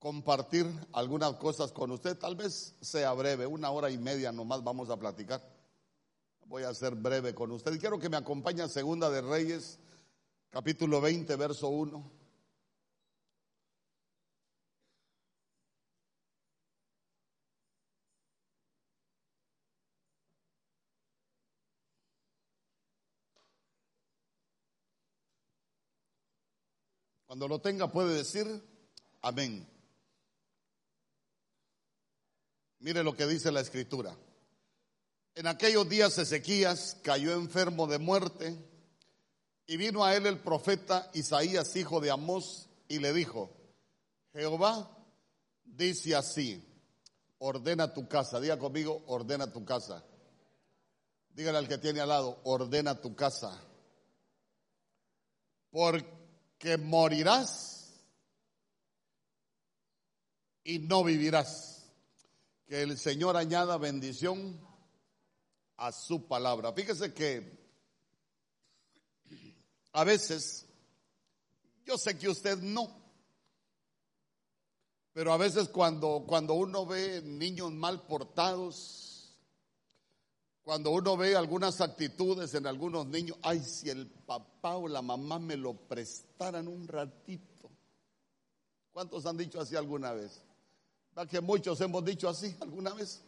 compartir algunas cosas con usted. Tal vez sea breve, una hora y media nomás vamos a platicar. Voy a ser breve con usted. Quiero que me acompañe a Segunda de Reyes, capítulo 20, verso 1. Cuando lo tenga puede decir amén. Mire lo que dice la escritura. En aquellos días Ezequías cayó enfermo de muerte y vino a él el profeta Isaías, hijo de Amós, y le dijo, Jehová dice así, ordena tu casa, diga conmigo, ordena tu casa. Dígale al que tiene al lado, ordena tu casa. Porque que morirás y no vivirás. Que el Señor añada bendición a su palabra. Fíjese que a veces, yo sé que usted no, pero a veces cuando, cuando uno ve niños mal portados, cuando uno ve algunas actitudes en algunos niños, ay, si el papá o la mamá me lo prestaran un ratito. ¿Cuántos han dicho así alguna vez? ¿Va que muchos hemos dicho así alguna vez?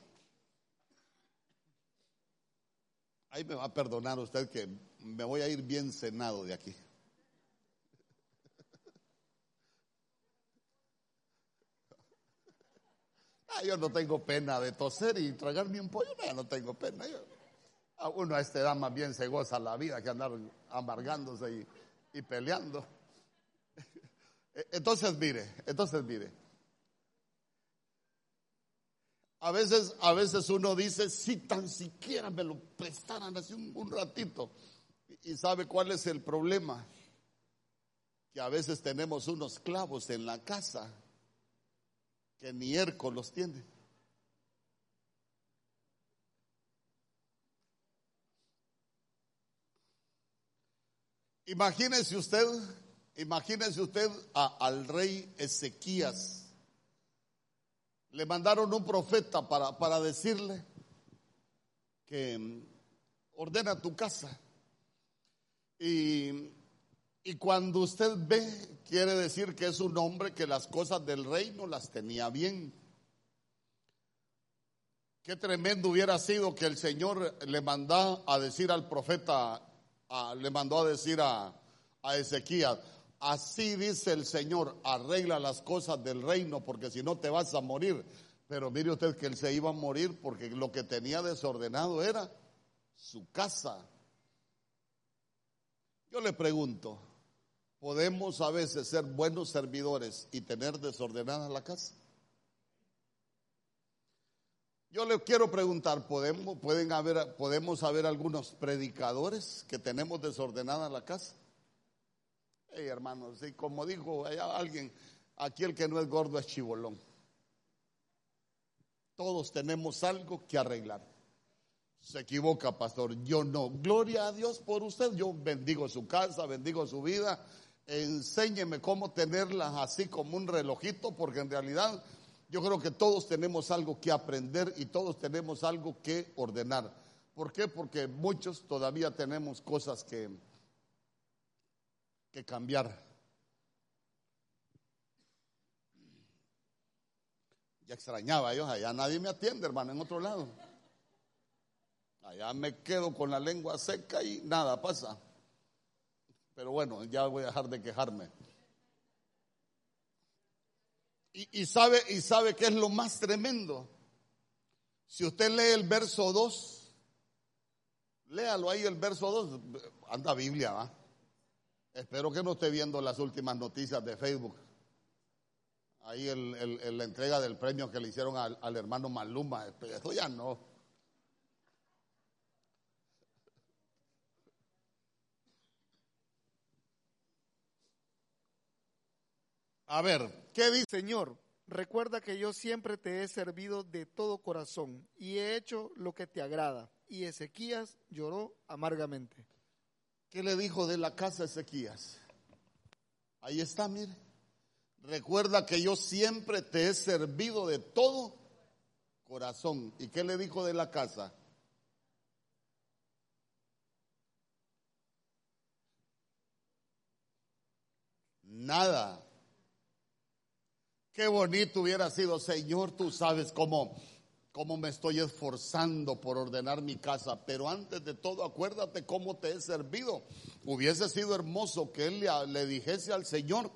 Ahí me va a perdonar usted que me voy a ir bien cenado de aquí. Ah, yo no tengo pena de toser y tragarme un pollo, no, no tengo pena. uno a esta edad bien se goza la vida que andar amargándose y, peleando. Entonces, mire, entonces, mire. A veces, a veces uno dice, si tan siquiera me lo prestaran así un, ratito. Y sabe cuál es el problema? Que a veces tenemos unos clavos en la casa que ni ERCO los tiene. Imagínese usted, imagínese usted al rey Ezequías. Le mandaron un profeta para, para decirle que mm, ordena tu casa. Y y cuando usted ve, quiere decir que es un hombre que las cosas del reino las tenía bien. Qué tremendo hubiera sido que el Señor le mandó a decir al profeta, le mandó a decir a, a así dice el Señor, arregla las cosas del reino porque si no te vas a morir. Pero mire usted que él se iba a morir porque lo que tenía desordenado era su casa. Yo le pregunto, podemos a veces ser buenos servidores y tener desordenada la casa? Yo le quiero preguntar, ¿podemos, pueden haber, ¿podemos haber algunos predicadores que tenemos desordenada la casa? Hey, hermanos, y como dijo alguien, aquí el que no es gordo es chibolón. Todos tenemos algo que arreglar. Se equivoca, pastor. Yo no. Gloria a Dios por usted. Yo bendigo su casa, bendigo su vida, enséñeme cómo tenerla así como un relojito, porque en realidad yo creo que todos tenemos algo que aprender y todos tenemos algo que ordenar. ¿Por qué? Porque muchos todavía tenemos cosas que, que cambiar. Ya extrañaba yo, allá nadie me atiende, hermano, en otro lado. Allá me quedo con la lengua seca y nada pasa. Pero bueno, ya voy a dejar de quejarme. Y, sabe, y sabe que es lo más tremendo. Si usted lee el verso 2, léalo ahí el verso 2, anda Biblia, ¿va? Espero que no esté viendo las últimas noticias de Facebook. Ahí el, la entrega del premio que le hicieron al, al hermano Maluma, eso ya no. A ver, ¿qué dice? Señor, recuerda que yo siempre te he servido de todo corazón y he hecho lo que te agrada. Y Ezequías lloró amargamente. ¿Qué le dijo de la casa Ezequías? Ahí está, mire. recuerda que yo siempre te he servido de todo corazón. ¿Y qué le dijo de la casa? Nada. Qué bonito hubiera sido, Señor, tú sabes cómo, cómo me estoy esforzando por ordenar mi casa, pero antes de todo acuérdate cómo te he servido. Hubiese sido hermoso que él le, dijese al Señor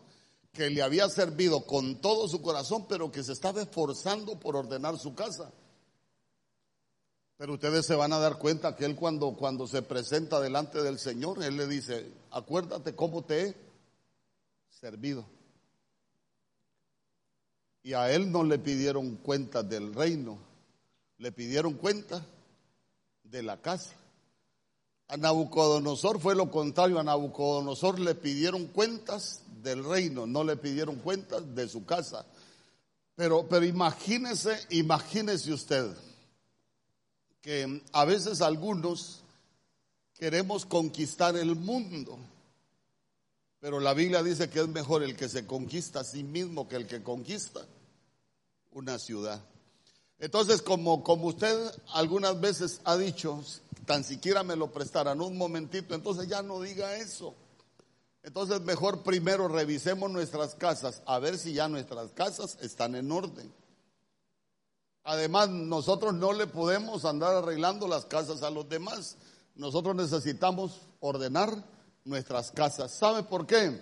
que le había servido con todo su corazón, pero que se estaba esforzando por ordenar su casa. Pero ustedes se van a dar cuenta que él cuando, cuando se presenta delante del Señor, él le dice, acuérdate cómo te he servido. Y a él no le pidieron cuentas del reino, le pidieron cuentas de la casa. A Nabucodonosor fue lo contrario, a Nabucodonosor le pidieron cuentas del reino, no le pidieron cuentas de su casa. Pero, pero imagínese, imagínese usted que a veces algunos queremos conquistar el mundo, pero la Biblia dice que es mejor el que se conquista a sí mismo que el que conquista una ciudad. Entonces, como, como usted algunas veces ha dicho, tan siquiera me lo prestarán un momentito, entonces ya no diga eso. Entonces, mejor primero revisemos nuestras casas, a ver si ya nuestras casas están en orden. Además, nosotros no le podemos andar arreglando las casas a los demás. Nosotros necesitamos ordenar nuestras casas. ¿Sabe por qué?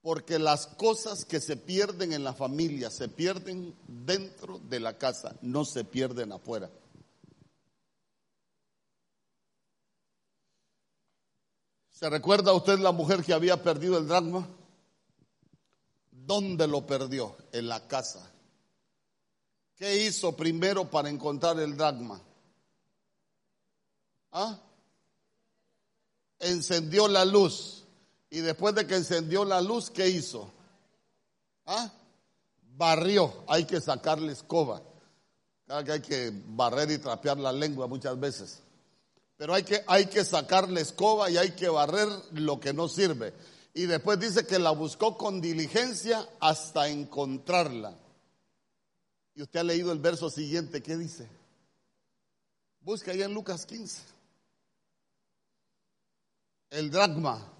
Porque las cosas que se pierden en la familia se pierden dentro de la casa, no se pierden afuera. ¿Se recuerda usted la mujer que había perdido el dragma? ¿Dónde lo perdió? En la casa. ¿Qué hizo primero para encontrar el dragma? ¿Ah? Encendió la luz. Y después de que encendió la luz, ¿qué hizo? ¿Ah? Barrió. Hay que sacarle escoba. Hay que barrer y trapear la lengua muchas veces. Pero hay que, hay que sacarle escoba y hay que barrer lo que no sirve. Y después dice que la buscó con diligencia hasta encontrarla. Y usted ha leído el verso siguiente, ¿qué dice? Busca ahí en Lucas 15. El dragma.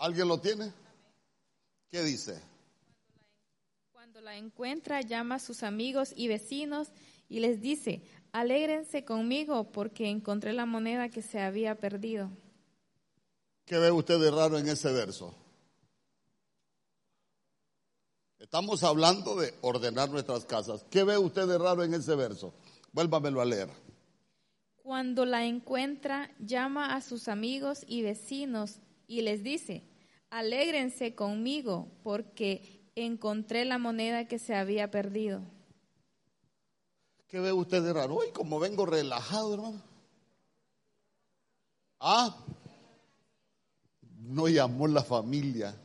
¿Alguien lo tiene? ¿Qué dice? Cuando la encuentra, llama a sus amigos y vecinos y les dice, alégrense conmigo porque encontré la moneda que se había perdido. ¿Qué ve usted de raro en ese verso? Estamos hablando de ordenar nuestras casas. ¿Qué ve usted de raro en ese verso? Vuélvamelo a leer. Cuando la encuentra, llama a sus amigos y vecinos y les dice, alégrense conmigo porque encontré la moneda que se había perdido. ¿Qué ve usted de raro? Hoy como vengo relajado, hermano. Ah, no llamó la familia.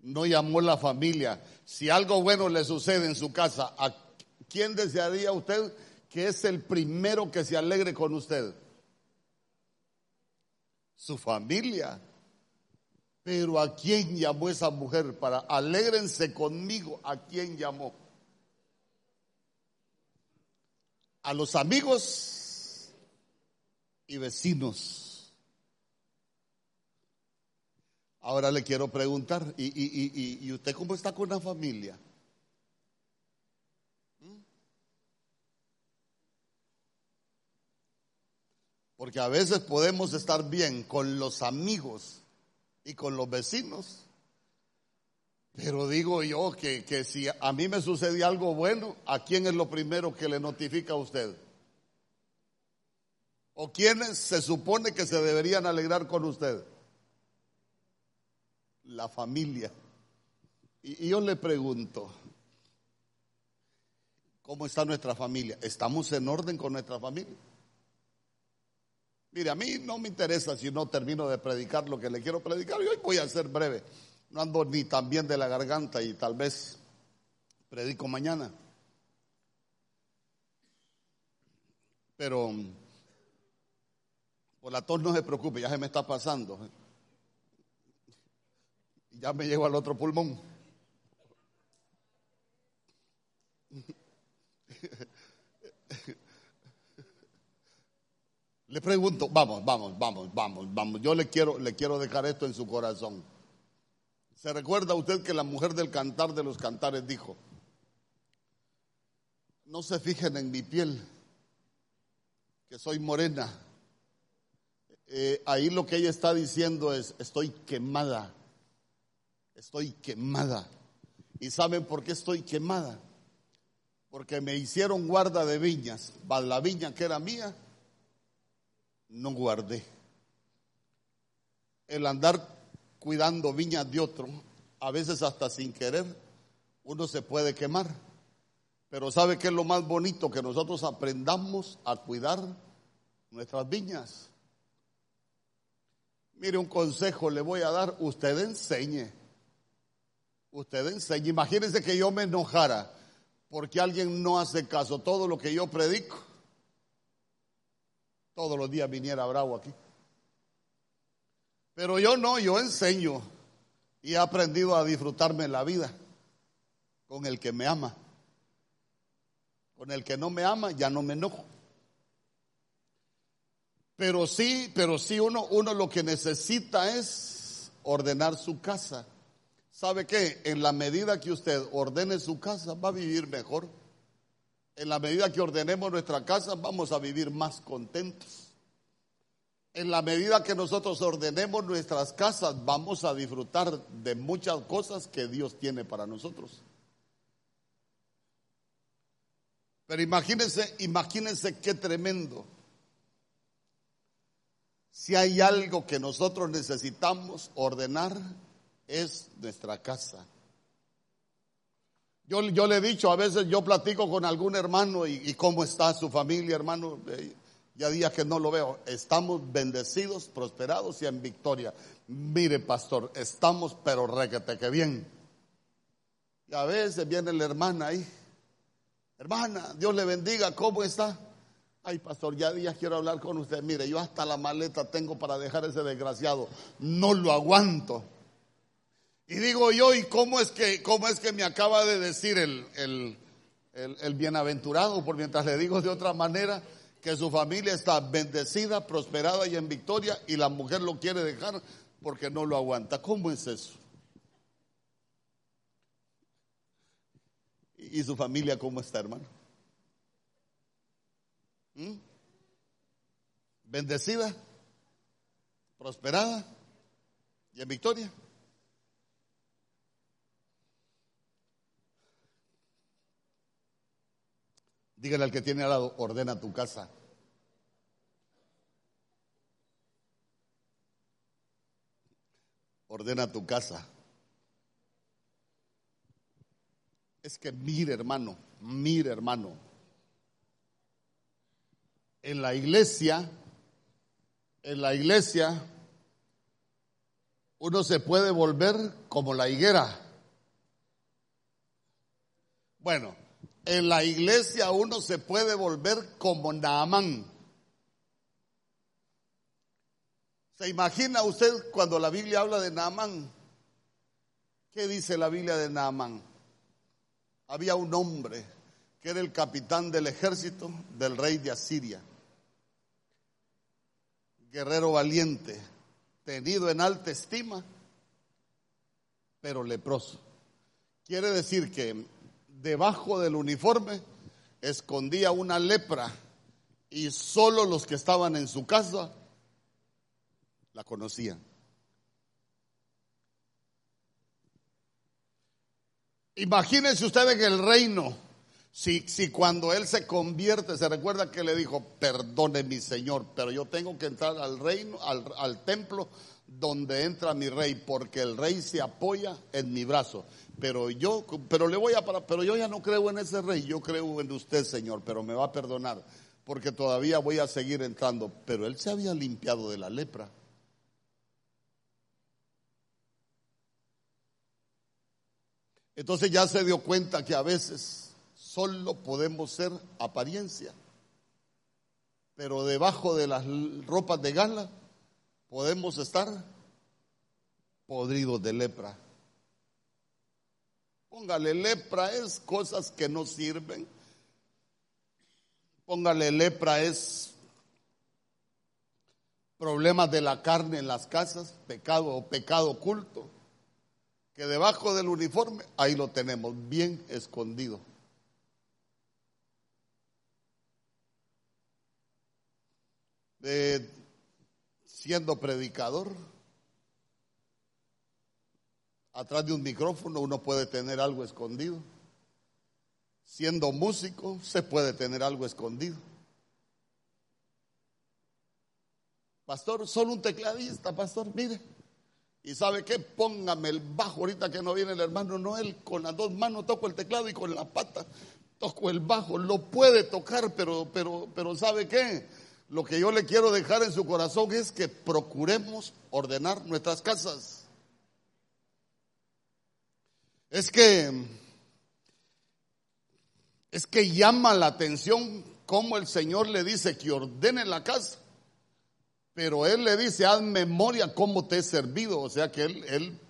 No llamó la familia. Si algo bueno le sucede en su casa, ¿a quién desearía usted que es el primero que se alegre con usted? Su familia. Pero ¿a quién llamó esa mujer? Para alégrense conmigo, ¿a quién llamó? A los amigos y vecinos. Ahora le quiero preguntar, ¿y, y, y, y usted cómo está con la familia? Porque a veces podemos estar bien con los amigos y con los vecinos. Pero digo yo que, que si a mí me sucede algo bueno, ¿a quién es lo primero que le notifica a usted? ¿O quiénes se supone que se deberían alegrar con usted? La familia. Y, y yo le pregunto, ¿cómo está nuestra familia? ¿Estamos en orden con nuestra familia? Mire, a mí no me interesa si no termino de predicar lo que le quiero predicar y hoy voy a ser breve. No ando ni tan bien de la garganta y tal vez predico mañana. Pero por la tos no se preocupe, ya se me está pasando. Ya me llego al otro pulmón. Le pregunto, vamos, vamos, vamos, vamos, vamos. Yo le quiero, le quiero dejar esto en su corazón. ¿Se recuerda usted que la mujer del cantar de los cantares dijo, no se fijen en mi piel, que soy morena? Eh, ahí lo que ella está diciendo es, estoy quemada, estoy quemada. ¿Y saben por qué estoy quemada? Porque me hicieron guarda de viñas, la viña que era mía, no guardé. El andar cuidando viñas de otro, a veces hasta sin querer, uno se puede quemar. Pero ¿sabe qué es lo más bonito? Que nosotros aprendamos a cuidar nuestras viñas. Mire, un consejo le voy a dar, usted enseñe. Usted enseñe. Imagínense que yo me enojara porque alguien no hace caso todo lo que yo predico todos los días viniera bravo aquí. Pero yo no, yo enseño y he aprendido a disfrutarme la vida con el que me ama. Con el que no me ama ya no me enojo. Pero sí, pero sí uno, uno lo que necesita es ordenar su casa. ¿Sabe qué? En la medida que usted ordene su casa va a vivir mejor en la medida que ordenemos nuestra casa, vamos a vivir más contentos. En la medida que nosotros ordenemos nuestras casas, vamos a disfrutar de muchas cosas que Dios tiene para nosotros. Pero imagínense, imagínense qué tremendo. Si hay algo que nosotros necesitamos ordenar, es nuestra casa. Yo, yo, le he dicho, a veces yo platico con algún hermano y, cómo está su familia, hermano. Eh, ya días que no lo veo. Estamos bendecidos, prosperados y en victoria. Mire, pastor, estamos pero requete que bien. Y a veces viene la hermana ahí. Hermana, Dios le bendiga, ¿cómo está? Ay, pastor, ya días quiero hablar con usted. Mire, yo hasta la maleta tengo para dejar ese desgraciado. No lo aguanto. Y digo yo, ¿y cómo es que, cómo es que me acaba de decir el, el, el, bienaventurado? Por mientras le digo de otra manera, que su familia está bendecida, prosperada y en victoria, y la mujer lo quiere dejar porque no lo aguanta. ¿Cómo es eso? ¿Y, su familia cómo está, hermano? ¿Mm? ¿Bendecida? ¿Prosperada? ¿Y en victoria? Dígale al que tiene al lado, ordena tu casa. Ordena tu casa. Es que mire hermano, mire hermano. En la iglesia, en la iglesia, uno se puede volver como la higuera. Bueno, en la iglesia uno se puede volver como Naamán. ¿Se imagina usted cuando la Biblia habla de Naamán? ¿Qué dice la Biblia de Naamán? Había un hombre que era el capitán del ejército del rey de Asiria. Guerrero valiente, tenido en alta estima, pero leproso. Quiere decir que debajo del uniforme escondía una lepra y solo los que estaban en su casa la conocían. Imagínense ustedes que el reino, si, si cuando él se convierte, se recuerda que le dijo, perdone mi Señor, pero yo tengo que entrar al reino, al, al templo donde entra mi rey, porque el rey se apoya en mi brazo. Pero yo, pero le voy a pero yo ya no creo en ese rey, yo creo en usted, Señor, pero me va a perdonar. porque todavía voy a seguir entrando. Pero él se había limpiado de la lepra. Entonces ya se dio cuenta que a veces solo podemos ser apariencia, pero debajo de las ropas de gala podemos estar podridos de lepra. Póngale lepra es cosas que no sirven. Póngale lepra es problemas de la carne en las casas, pecado o pecado oculto que debajo del uniforme, ahí lo tenemos, bien escondido. De, siendo predicador, atrás de un micrófono uno puede tener algo escondido. Siendo músico, se puede tener algo escondido. Pastor, solo un tecladista, pastor, mire. Y sabe qué, póngame el bajo ahorita que no viene el hermano Noel, con las dos manos toco el teclado y con la pata toco el bajo. Lo puede tocar, pero, pero, pero sabe qué, lo que yo le quiero dejar en su corazón es que procuremos ordenar nuestras casas. Es que, es que llama la atención cómo el Señor le dice que ordene la casa. Pero él le dice, haz memoria cómo te he servido. O sea que él, él,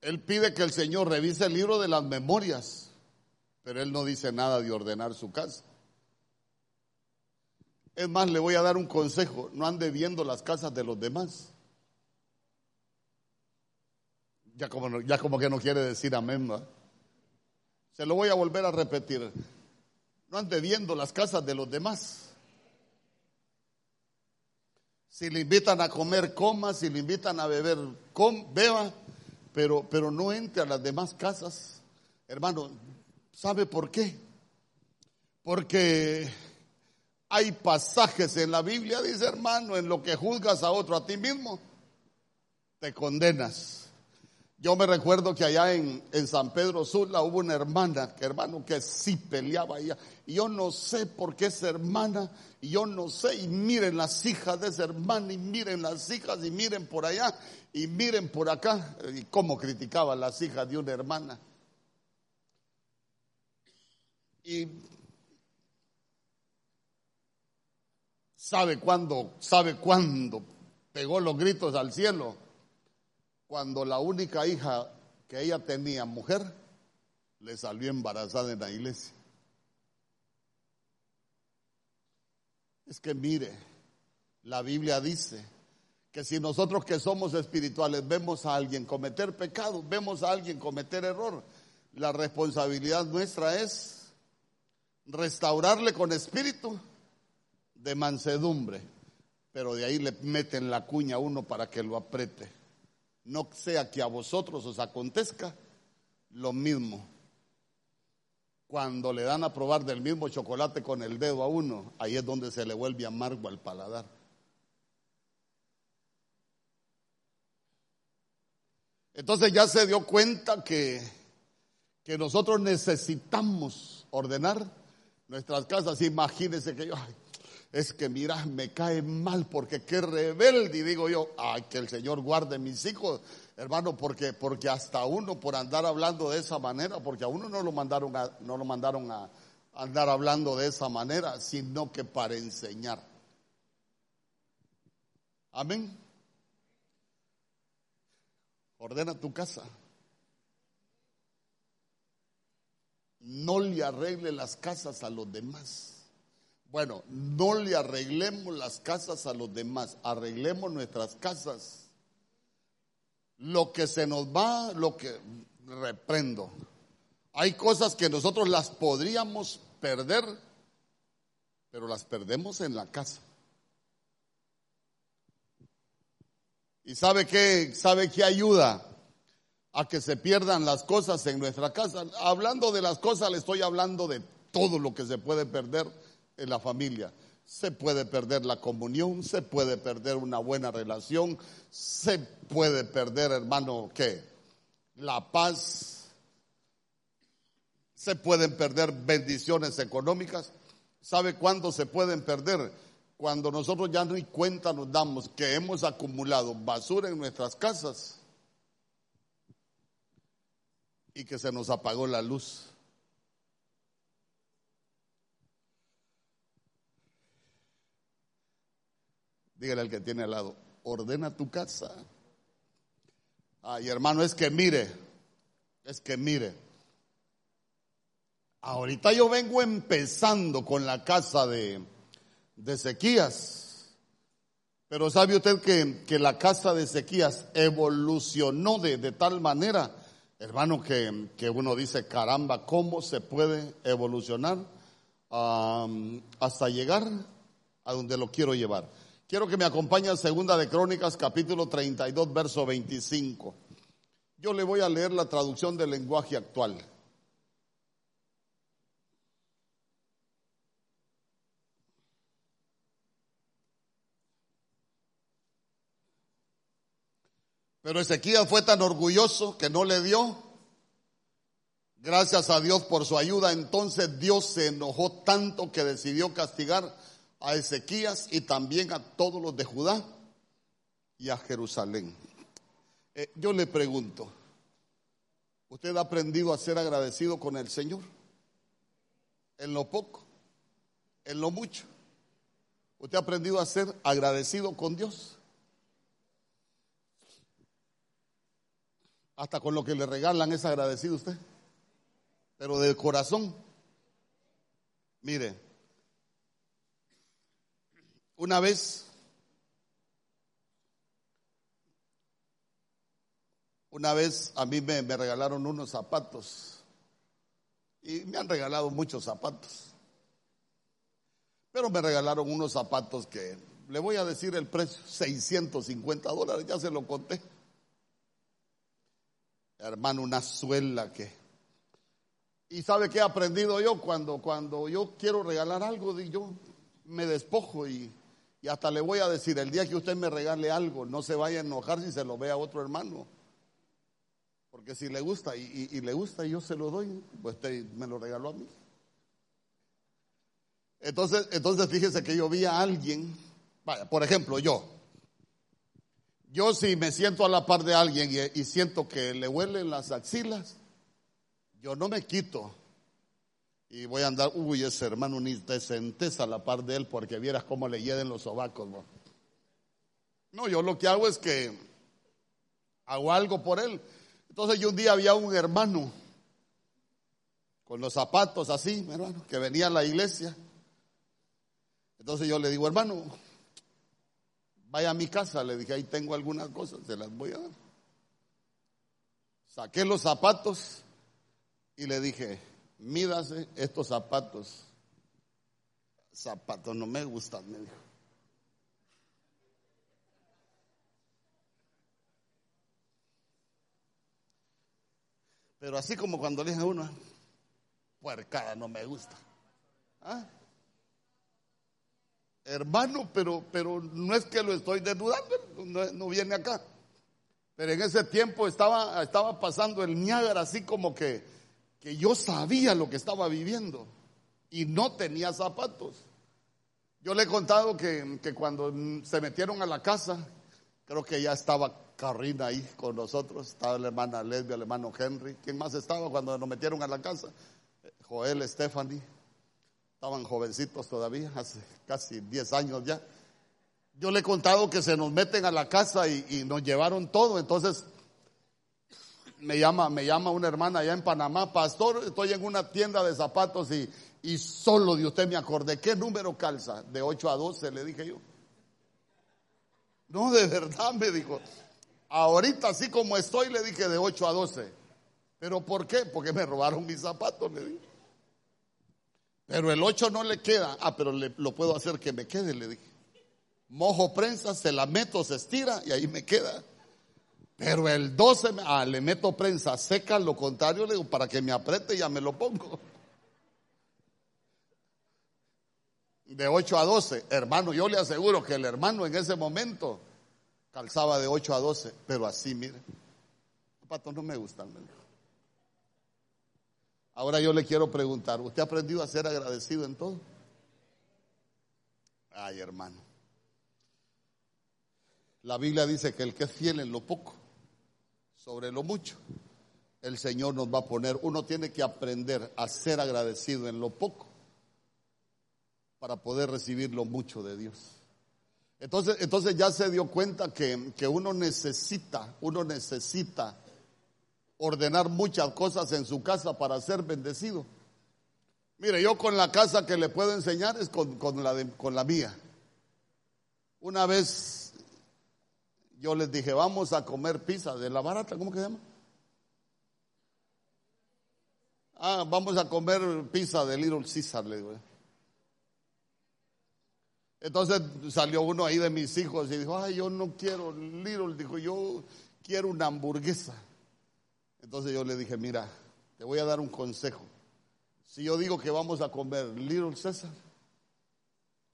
él pide que el Señor revise el libro de las memorias. Pero él no dice nada de ordenar su casa. Es más, le voy a dar un consejo. No ande viendo las casas de los demás. Ya como, ya como que no quiere decir amén. Se lo voy a volver a repetir. No ande viendo las casas de los demás. Si le invitan a comer, coma. Si le invitan a beber, com, beba. Pero, pero no entre a las demás casas. Hermano, ¿sabe por qué? Porque hay pasajes en la Biblia, dice hermano, en lo que juzgas a otro, a ti mismo, te condenas. Yo me recuerdo que allá en, San Pedro Sula hubo una hermana, que hermano, que sí peleaba ella. Y yo no sé por qué esa hermana, y yo no sé, y miren las hijas de esa hermana, y miren las hijas, y miren por allá, y miren por acá, y cómo criticaban las hijas de una hermana. Y sabe cuándo, sabe cuándo pegó los gritos al cielo cuando la única hija que ella tenía, mujer, le salió embarazada en la iglesia. Es que mire, la Biblia dice que si nosotros que somos espirituales vemos a alguien cometer pecado, vemos a alguien cometer error, la responsabilidad nuestra es restaurarle con espíritu de mansedumbre, pero de ahí le meten la cuña a uno para que lo apriete no sea que a vosotros os acontezca lo mismo. Cuando le dan a probar del mismo chocolate con el dedo a uno, ahí es donde se le vuelve amargo al paladar. Entonces ya se dio cuenta que, que nosotros necesitamos ordenar nuestras casas. Imagínense que yo, es que mira, me cae mal porque qué rebelde, y digo yo, ay, que el Señor guarde mis hijos, hermano, porque, porque hasta uno por andar hablando de esa manera, porque a uno no lo mandaron a, no lo mandaron a andar hablando de esa manera, sino que para enseñar. Amén. Ordena tu casa. No le arregle las casas a los demás. Bueno, no le arreglemos las casas a los demás, arreglemos nuestras casas. Lo que se nos va, lo que reprendo. Hay cosas que nosotros las podríamos perder, pero las perdemos en la casa. ¿Y sabe qué? ¿Sabe qué ayuda a que se pierdan las cosas en nuestra casa? Hablando de las cosas, le estoy hablando de todo lo que se puede perder en la familia. Se puede perder la comunión, se puede perder una buena relación, se puede perder, hermano, ¿qué? La paz, se pueden perder bendiciones económicas. ¿Sabe cuándo se pueden perder? Cuando nosotros ya no hay cuenta nos damos que hemos acumulado basura en nuestras casas y que se nos apagó la luz. Dígale al que tiene al lado, ordena tu casa. Ay, hermano, es que mire, es que mire. Ahorita yo vengo empezando con la casa de, de. Pero sabe usted que, que, la casa de Ezequías evolucionó de, de tal manera, hermano, que, que, uno dice, caramba, ¿cómo se puede evolucionar hasta llegar a donde lo quiero llevar? Quiero que me acompañe a Segunda de Crónicas, capítulo 32, verso 25. Yo le voy a leer la traducción del lenguaje actual. Pero Ezequiel fue tan orgulloso que no le dio. Gracias a Dios por su ayuda. Entonces Dios se enojó tanto que decidió castigar a Ezequías y también a todos los de Judá y a Jerusalén. Eh, yo le pregunto, ¿usted ha aprendido a ser agradecido con el Señor? En lo poco, en lo mucho. ¿Usted ha aprendido a ser agradecido con Dios? Hasta con lo que le regalan es agradecido usted. Pero de corazón. Mire, una vez, una vez a mí me, me, regalaron unos zapatos y me han regalado muchos zapatos. Pero me regalaron unos zapatos que, le voy a decir el precio, 650 dólares, ya se lo conté. Hermano, una suela que... Y sabe qué he aprendido yo cuando, cuando yo quiero regalar algo, yo me despojo y y hasta le voy a decir, el día que usted me regale algo, no se vaya a enojar si se lo ve a otro hermano. Porque si le gusta y, le gusta y yo se lo doy, pues usted me lo regaló a mí. Entonces, entonces fíjese que yo vi a alguien, vaya, por ejemplo, yo. Yo si me siento a la par de alguien y, y siento que le huelen las axilas, yo no me quito y voy a andar, uy, ese hermano ni te sentes a la par de él porque vieras cómo le hieden los sobacos. ¿no? no, yo lo que hago es que hago algo por él. Entonces yo un día había un hermano con los zapatos así, hermano, que venía a la iglesia. Entonces yo le digo, hermano, vaya a mi casa. Le dije, ahí tengo algunas cosas, se las voy a dar. Saqué los zapatos y le dije, mídase estos zapatos. Zapatos no me gustan, me dijo. Pero así como cuando le dije a uno, puercada no me gusta. ¿Ah? Hermano, pero, pero no es que lo estoy desnudando, no, no, viene acá. Pero en ese tiempo estaba, estaba pasando el Niágara así como que que yo sabía lo que estaba viviendo y no tenía zapatos. Yo le he contado que, cuando se metieron a la casa, creo que ya estaba Carrina ahí con nosotros, estaba la hermana Lesbia, el hermano Henry. ¿Quién más estaba cuando nos metieron a la casa? Joel, Stephanie. Estaban jovencitos todavía, hace casi 10 años ya. Yo le he contado que se nos meten a la casa y, y nos llevaron todo. Entonces, me llama, me llama una hermana allá en Panamá, pastor, estoy en una tienda de zapatos y, y solo de usted me acordé, ¿qué número calza? De 8 a 12, le dije yo. No, de verdad, me dijo. Ahorita así como estoy, le dije de 8 a 12. ¿Pero por qué? Porque me robaron mis zapatos, le dije. Pero el 8 no le queda. Ah, pero le, lo puedo hacer que me quede, le dije. Mojo prensa, se la meto, se estira y ahí me queda. Pero el 12, ah, le meto prensa seca, lo contrario, le digo, para que me apriete ya me lo pongo. De 8 a 12, hermano, yo le aseguro que el hermano en ese momento calzaba de 8 a 12, pero así, mire, zapatos no me gustan. Ahora yo le quiero preguntar, ¿usted ha aprendido a ser agradecido en todo? Ay, hermano. La Biblia dice que el que es fiel en lo poco, sobre lo mucho, el Señor nos va a poner. Uno tiene que aprender a ser agradecido en lo poco para poder recibir lo mucho de Dios. Entonces, entonces ya se dio cuenta que, que uno necesita, uno necesita ordenar muchas cosas en su casa para ser bendecido. Mire, yo con la casa que le puedo enseñar es con, la, de, con la mía. Una vez yo les dije, vamos a comer pizza de la barata, ¿cómo que se llama? Ah, vamos a comer pizza de Little Caesar, le digo. Entonces salió uno ahí de mis hijos y dijo, ay, yo no quiero Little, dijo, yo quiero una hamburguesa. Entonces yo le dije, mira, te voy a dar un consejo. Si yo digo que vamos a comer Little César,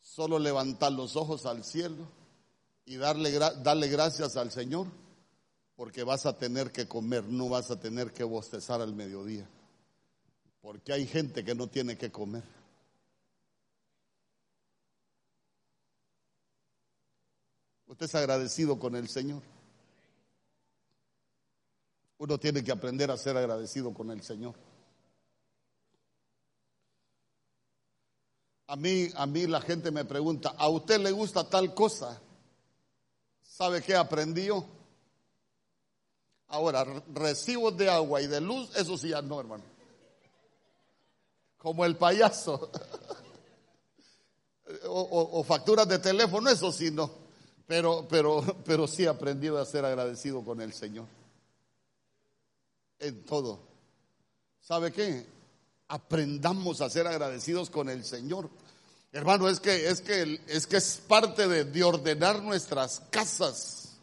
solo levantar los ojos al cielo y darle, darle gracias al Señor, porque vas a tener que comer, no vas a tener que bostezar al mediodía, porque hay gente que no tiene que comer. Usted es agradecido con el Señor. Uno tiene que aprender a ser agradecido con el Señor. A mí, a mí la gente me pregunta, ¿a usted le gusta tal cosa? ¿Sabe qué aprendió? Ahora, recibos de agua y de luz, eso sí ya no, hermano. Como el payaso. o, facturas de teléfono, eso sí no. Pero, pero, pero sí he aprendido a ser agradecido con el Señor. En todo. ¿Sabe qué? aprendamos a ser agradecidos con el Señor. Hermano, es que es que es que es parte de, ordenar nuestras casas.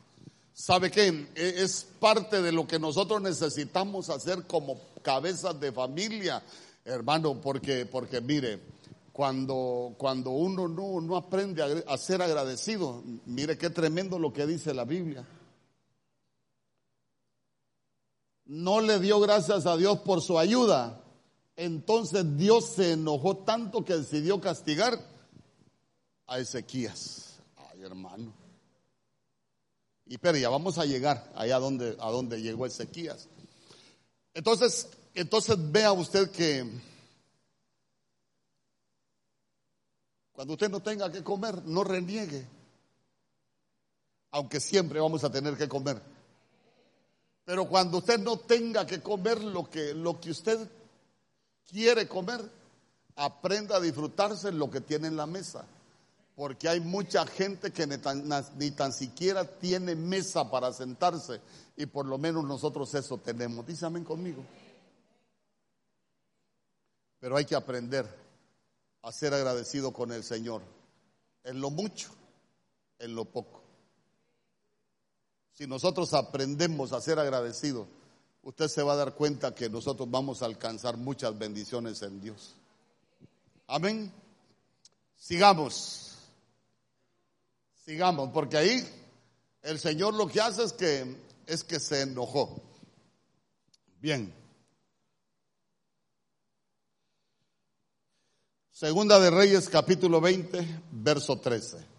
¿Sabe qué? E, es parte de lo que nosotros necesitamos hacer como cabezas de familia, hermano, porque porque mire, cuando, cuando uno no, no aprende a, a ser agradecido, mire qué tremendo lo que dice la Biblia. No le dio gracias a Dios por su ayuda, entonces Dios se enojó tanto que decidió castigar a Ezequías. Ay, hermano. Y pero ya vamos a llegar allá donde, a donde llegó Ezequías. Entonces, entonces vea usted que cuando usted no tenga que comer, no reniegue. Aunque siempre vamos a tener que comer. Pero cuando usted no tenga que comer lo que, lo que usted quiere comer, aprenda a disfrutarse lo que tiene en la mesa. Porque hay mucha gente que ni tan, siquiera tiene mesa para sentarse. Y por lo menos nosotros eso tenemos. Dice conmigo. Pero hay que aprender a ser agradecido con el Señor. En lo mucho, en lo poco. Si nosotros aprendemos a ser agradecidos, usted se va a dar cuenta que nosotros vamos a alcanzar muchas bendiciones en Dios. Amén. Sigamos. Sigamos, porque ahí el Señor lo que hace es que es que se enojó. Bien. Segunda de Reyes capítulo 20, verso 13.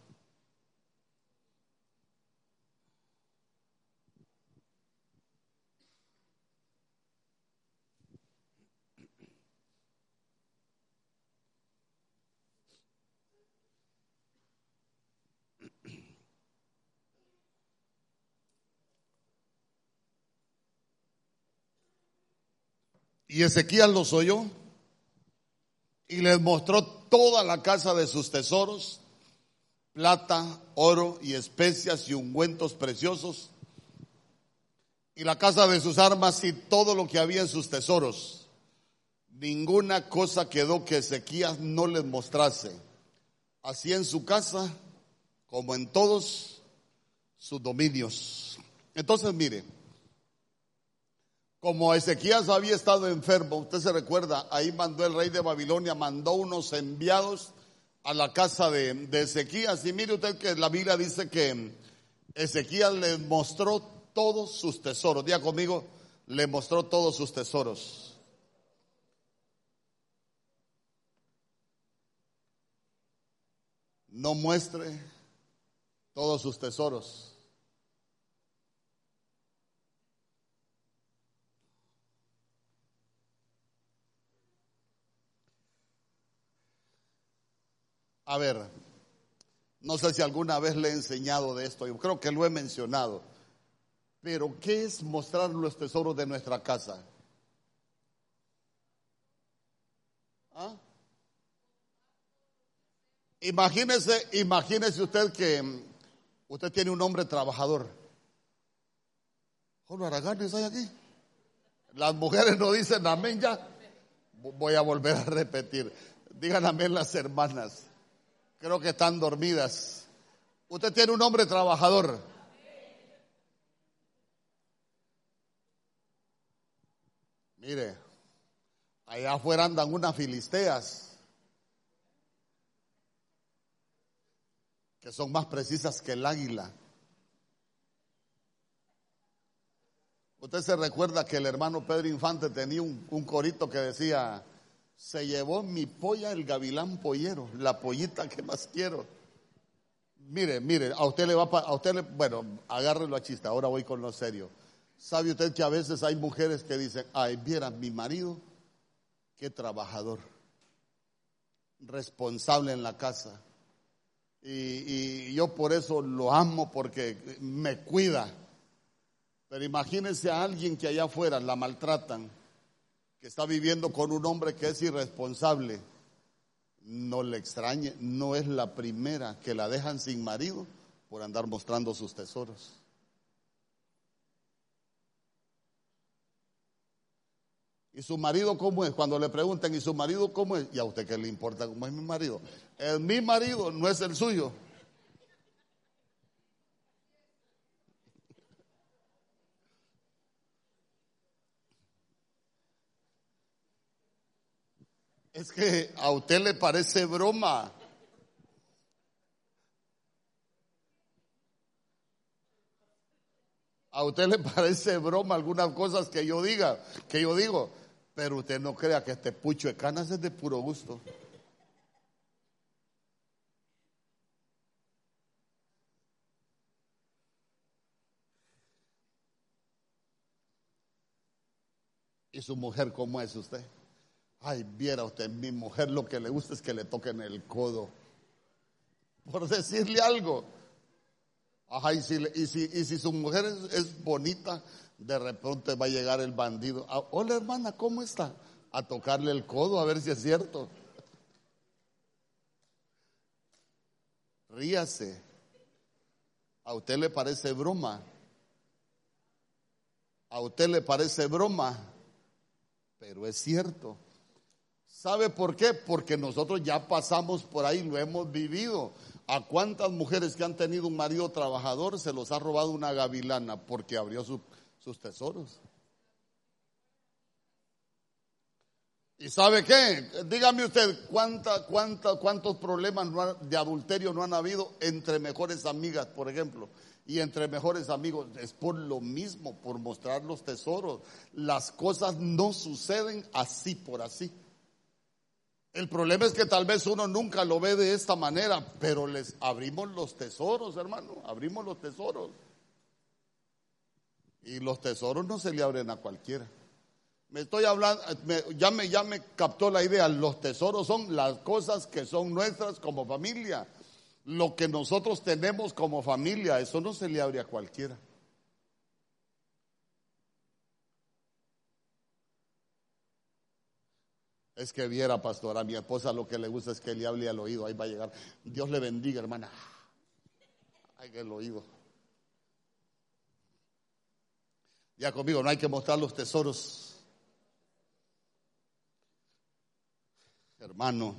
Y Ezequías los oyó y les mostró toda la casa de sus tesoros, plata, oro y especias y ungüentos preciosos, y la casa de sus armas y todo lo que había en sus tesoros. Ninguna cosa quedó que Ezequías no les mostrase, así en su casa como en todos sus dominios. Entonces, mire, como Ezequías había estado enfermo, usted se recuerda, ahí mandó el rey de Babilonia, mandó unos enviados a la casa de, Ezequías. Y mire usted que la Biblia dice que Ezequías le mostró todos sus tesoros. Diga conmigo, le mostró todos sus tesoros. no muestre todos sus tesoros. A ver, no sé si alguna vez le he enseñado de esto, yo creo que lo he mencionado, pero ¿qué es mostrar los tesoros de nuestra casa? ¿Ah? Imagínese, imagínese usted que mm, usted tiene un hombre trabajador. ¿Cómo Araganes hay aquí? Las mujeres no dicen amén ya. Voy a volver a repetir. Digan amén las hermanas. Creo que están dormidas. Usted tiene un hombre trabajador. Mire, allá afuera andan unas filisteas que son más precisas que el águila. Usted se recuerda que el hermano Pedro Infante tenía un, un corito que decía, se llevó mi polla el gavilán pollero, la pollita que más quiero. Mire, mire, a usted le va a usted le, bueno, agárrelo a chiste, ahora voy con lo serio. ¿Sabe usted que a veces hay mujeres que dicen, ay, viera mi marido, qué trabajador, responsable en la casa? Y, y yo por eso lo amo porque me cuida. Pero imagínense a alguien que allá afuera la maltratan, está viviendo con un hombre que es irresponsable, no le extrañe, no es la primera que la dejan sin marido por andar mostrando sus tesoros. ¿Y su marido cómo es? Cuando le preguntan, ¿y su marido cómo es? ¿Y a usted qué le importa cómo es mi marido? Es mi marido, no es el suyo. Es que a usted le parece broma. A usted le parece broma algunas cosas que yo diga, que yo digo, pero usted no crea que este pucho de canas es de puro gusto. ¿Y su mujer cómo es usted? Ay, viera usted, mi mujer lo que le gusta es que le toquen el codo. Por decirle algo. Ajá, y si, su mujer es, es, bonita, de repente va a llegar el bandido. Ah, Hola hermana, ¿cómo está? A tocarle el codo a ver si es cierto. Ríase. ¿A usted le parece broma? ¿A usted le parece broma? Pero es cierto. ¿Sabe por qué? Porque nosotros ya pasamos por ahí, lo hemos vivido. ¿A cuántas mujeres que han tenido un marido trabajador se los ha robado una gavilana porque abrió su, sus tesoros? ¿Y sabe qué? Dígame usted, ¿cuánta, cuánta, ¿cuántos problemas de adulterio no han habido entre mejores amigas, por ejemplo? Y entre mejores amigos es por lo mismo, por mostrar los tesoros. Las cosas no suceden así por así. El problema es que tal vez uno nunca lo ve de esta manera, pero les abrimos los tesoros, hermano, abrimos los tesoros. Y los tesoros no se le abren a cualquiera. Me estoy hablando, me, ya, me, ya me captó la idea, los tesoros son las cosas que son nuestras como familia. Lo que nosotros tenemos como familia, eso no se le abre a cualquiera. Es que viera, pastor, a mi esposa lo que le gusta es que le hable al oído. Ahí va a llegar. Dios le bendiga, hermana. Ay, que el oído. Ya conmigo, no hay que mostrar los tesoros. Hermano.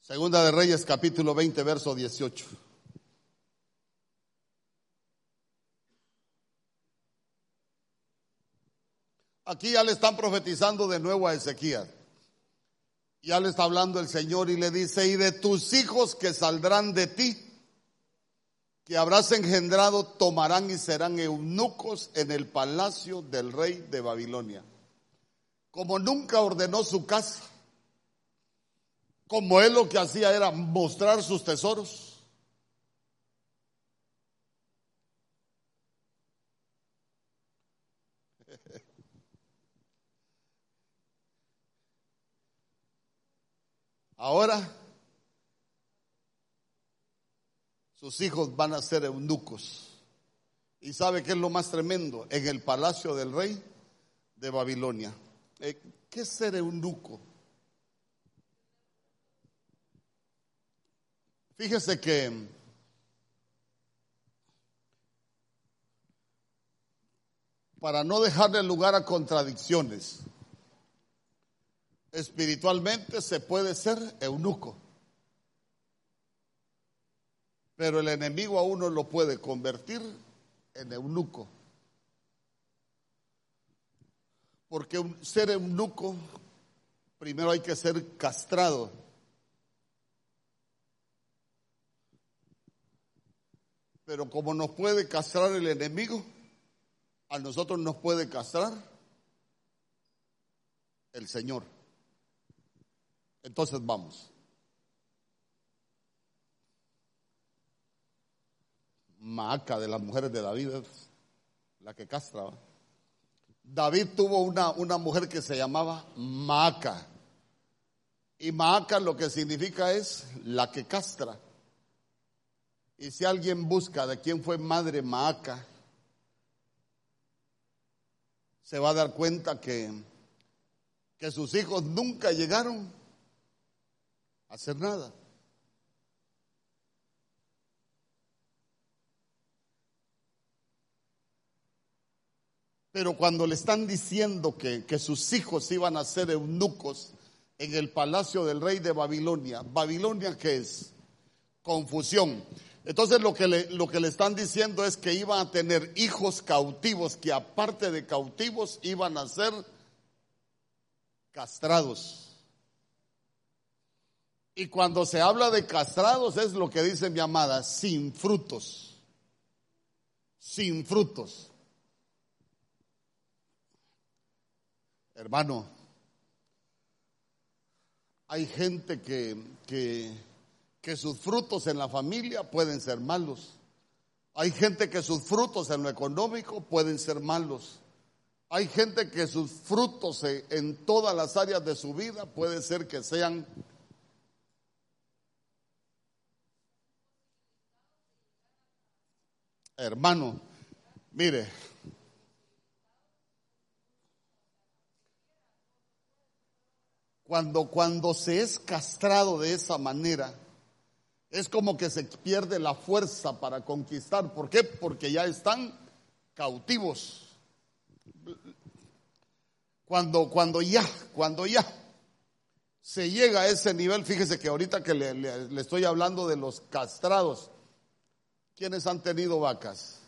Segunda de Reyes, capítulo 20, verso 18. Aquí ya le están profetizando de nuevo a Ezequías. Ya le está hablando el Señor y le dice, y de tus hijos que saldrán de ti, que habrás engendrado, tomarán y serán eunucos en el palacio del rey de Babilonia. Como nunca ordenó su casa, como él lo que hacía era mostrar sus tesoros. Ahora sus hijos van a ser eunucos. ¿Y sabe qué es lo más tremendo? En el palacio del rey de Babilonia. Eh, ¿Qué es ser eunuco? Fíjese que para no dejarle lugar a contradicciones, espiritualmente se puede ser eunuco, pero el enemigo a uno lo puede convertir en eunuco. Porque ser eunuco, primero hay que ser castrado. Pero como nos puede castrar el enemigo, a nosotros nos puede castrar el Señor. Entonces vamos. Maaca de las mujeres de David, la que castraba. David tuvo una, una mujer que se llamaba Maaca. Y Maaca lo que significa es la que castra. Y si alguien busca de quién fue madre Maaca, se va a dar cuenta que, que sus hijos nunca llegaron hacer nada. Pero cuando le están diciendo que, que, sus hijos iban a ser eunucos en el palacio del rey de Babilonia, ¿Babilonia qué es? Confusión. Entonces lo que, lo que le están diciendo es que iban a tener hijos cautivos, que aparte de cautivos iban a ser castrados. Y cuando se habla de castrados es lo que dice mi amada, sin frutos. Sin frutos. Hermano, hay gente que, que, que, sus frutos en la familia pueden ser malos. Hay gente que sus frutos en lo económico pueden ser malos. Hay gente que sus frutos en todas las áreas de su vida puede ser que sean hermano. Mire, Cuando, cuando se es castrado de esa manera, es como que se pierde la fuerza para conquistar. ¿Por qué? Porque ya están cautivos. Cuando, cuando ya, cuando ya se llega a ese nivel, fíjese que ahorita que le, le, le estoy hablando de los castrados, ¿quiénes han tenido vacas?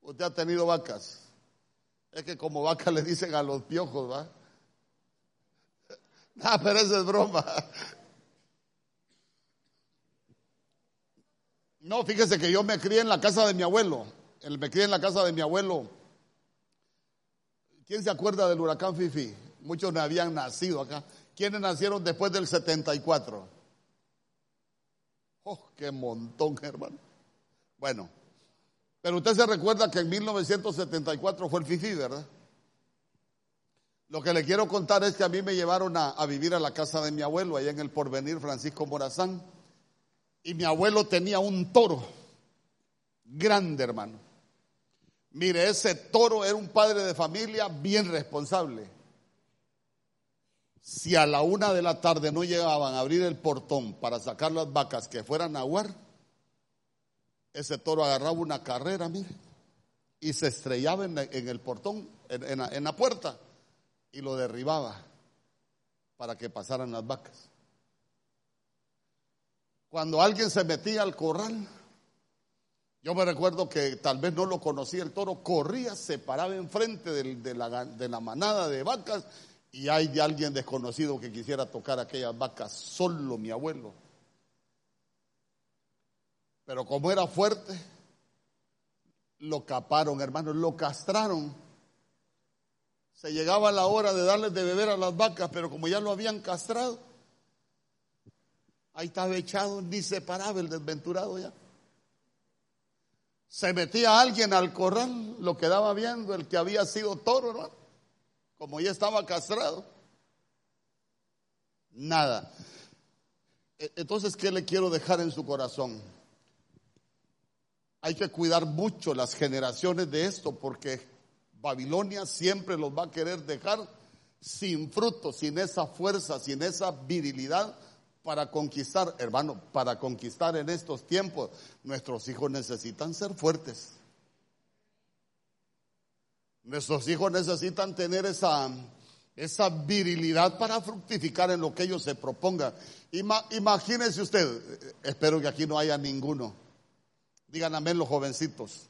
¿Usted ha tenido vacas? Es que como vaca le dicen a los piojos, ¿va? Ah, pero eso es broma. No, fíjese que yo me crié en la casa de mi abuelo. Me crié en la casa de mi abuelo. ¿Quién se acuerda del huracán Fifi? Muchos no habían nacido acá. ¿Quiénes nacieron después del 74? Oh, qué montón, hermano. Bueno, pero usted se recuerda que en 1974 fue el Fifi, ¿verdad? Lo que le quiero contar es que a mí me llevaron a, a, vivir a la casa de mi abuelo, allá en el porvenir Francisco Morazán. Y mi abuelo tenía un toro, grande hermano. Mire, ese toro era un padre de familia bien responsable. Si a la una de la tarde no llegaban a abrir el portón para sacar las vacas que fueran a aguar, ese toro agarraba una carrera, mire, y se estrellaba en, el portón, en, la puerta y lo derribaba para que pasaran las vacas. Cuando alguien se metía al corral, yo me recuerdo que tal vez no lo conocía el toro, corría, se paraba enfrente de la manada de vacas y hay de alguien desconocido que quisiera tocar aquellas vacas, solo mi abuelo. Pero como era fuerte, lo caparon, hermanos, lo castraron se llegaba la hora de darles de beber a las vacas, pero como ya lo habían castrado, Ahí estaba echado, ni se paraba el desventurado ya. Se metía alguien al corral, lo quedaba viendo el que había sido toro, ¿no? Como ya estaba castrado. Nada. E, entonces, ¿qué le quiero dejar en su corazón? Hay que cuidar mucho las generaciones de esto porque Babilonia siempre los va a querer dejar sin fruto, sin esa fuerza, sin esa virilidad para conquistar, hermano, para conquistar en estos tiempos, nuestros hijos necesitan ser fuertes. Nuestros hijos necesitan tener esa, esa virilidad para fructificar en lo que ellos se propongan. imagínense usted, espero que aquí no haya ninguno. Digan amén los jovencitos.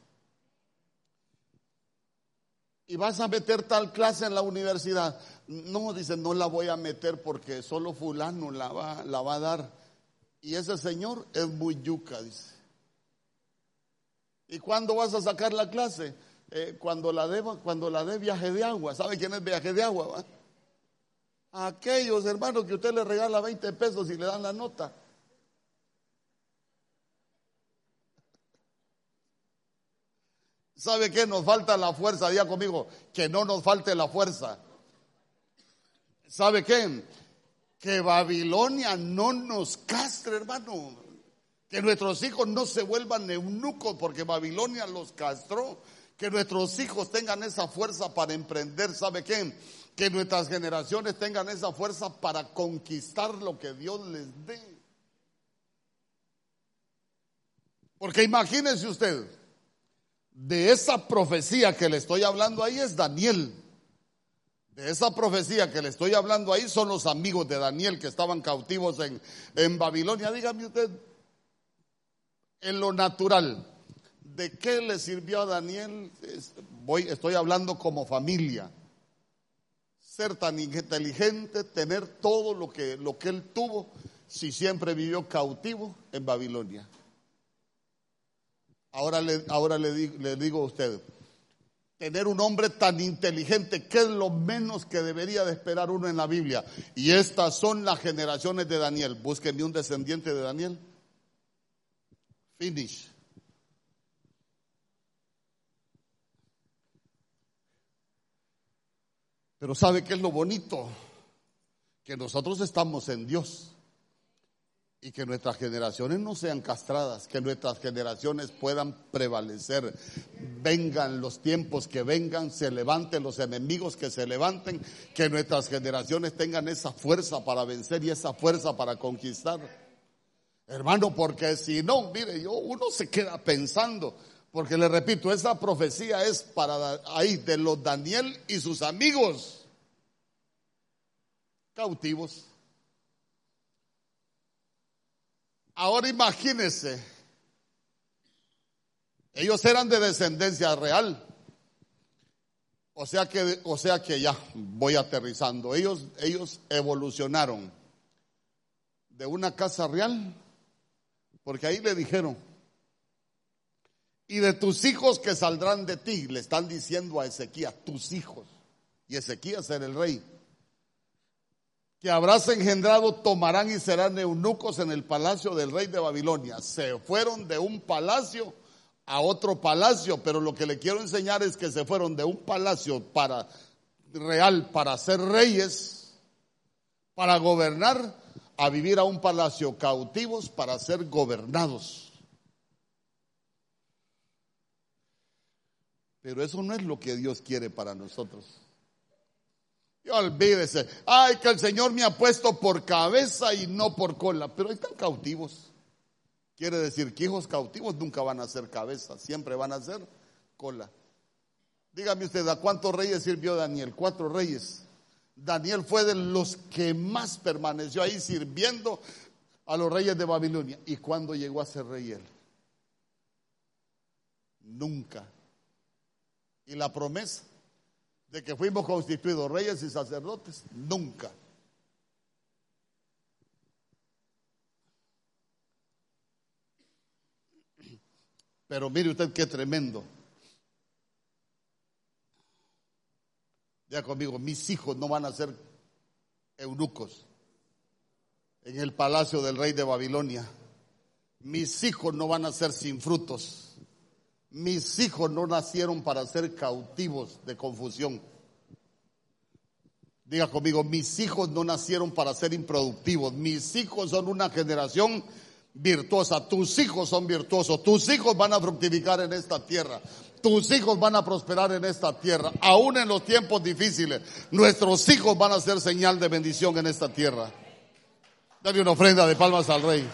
Y vas a meter tal clase en la universidad. No, dice, no la voy a meter porque solo fulano la va, la va a dar. Y ese señor es muy yuca, dice. ¿Y cuándo vas a sacar la clase? Eh, cuando la dé cuando la dé viaje de agua. ¿Sabe quién es viaje de agua? Aquellos hermanos que usted le regala 20 pesos y le dan la nota. ¿Sabe qué? Nos falta la fuerza, diga conmigo, que no nos falte la fuerza. ¿Sabe qué? Que Babilonia no nos castre, hermano. Que nuestros hijos no se vuelvan eunucos porque Babilonia los castró. Que nuestros hijos tengan esa fuerza para emprender, ¿sabe qué? Que nuestras generaciones tengan esa fuerza para conquistar lo que Dios les dé. Porque imagínense usted, de esa profecía que le estoy hablando ahí es Daniel. De esa profecía que le estoy hablando ahí son los amigos de Daniel que estaban cautivos en, en Babilonia. Dígame usted, en lo natural, ¿de qué le sirvió a Daniel? Voy, estoy hablando como familia. Ser tan inteligente, tener todo lo que, lo que él tuvo, si siempre vivió cautivo en Babilonia. Ahora le, ahora le, digo, le digo a usted, tener un hombre tan inteligente, ¿qué es lo menos que debería de esperar uno en la Biblia? Y estas son las generaciones de Daniel. Búsquenme un descendiente de Daniel. Finish. Pero ¿sabe qué es lo bonito? Que nosotros estamos en Dios y que nuestras generaciones no sean castradas, que nuestras generaciones puedan prevalecer. Vengan los tiempos que vengan, se levanten los enemigos que se levanten, que nuestras generaciones tengan esa fuerza para vencer y esa fuerza para conquistar. Hermano, porque si no, mire, yo uno se queda pensando, porque le repito, esa profecía es para ahí de los Daniel y sus amigos cautivos. Ahora imagínense, ellos eran de descendencia real. O sea que, o sea que ya voy aterrizando. Ellos, ellos evolucionaron de una casa real, porque ahí le dijeron, y de tus hijos que saldrán de ti, le están diciendo a Ezequías, tus hijos. Y Ezequías era el rey que habrás engendrado tomarán y serán eunucos en el palacio del rey de Babilonia. Se fueron de un palacio a otro palacio, pero lo que le quiero enseñar es que se fueron de un palacio para real para ser reyes, para gobernar, a vivir a un palacio cautivos para ser gobernados. Pero eso no es lo que Dios quiere para nosotros. Y olvídese, ay, que el Señor me ha puesto por cabeza y no por cola, pero están cautivos. Quiere decir que hijos cautivos nunca van a ser cabeza, siempre van a ser cola. Dígame usted, ¿a cuántos reyes sirvió Daniel? Cuatro reyes. Daniel fue de los que más permaneció ahí sirviendo a los reyes de Babilonia. ¿Y cuándo llegó a ser rey él? Nunca. ¿Y la promesa? de que fuimos constituidos reyes y sacerdotes, nunca. Pero mire usted qué tremendo. Ya conmigo, mis hijos no van a ser eunucos. en el palacio del rey de Babilonia. Mis hijos no van a ser sin frutos. Mis hijos no nacieron para ser cautivos de confusión. Diga conmigo, mis hijos no nacieron para ser improductivos. Mis hijos son una generación virtuosa. Tus hijos son virtuosos. Tus hijos van a fructificar en esta tierra. Tus hijos van a prosperar en esta tierra. Aún en los tiempos difíciles, nuestros hijos van a ser señal de bendición en esta tierra. Dale una ofrenda de palmas al rey.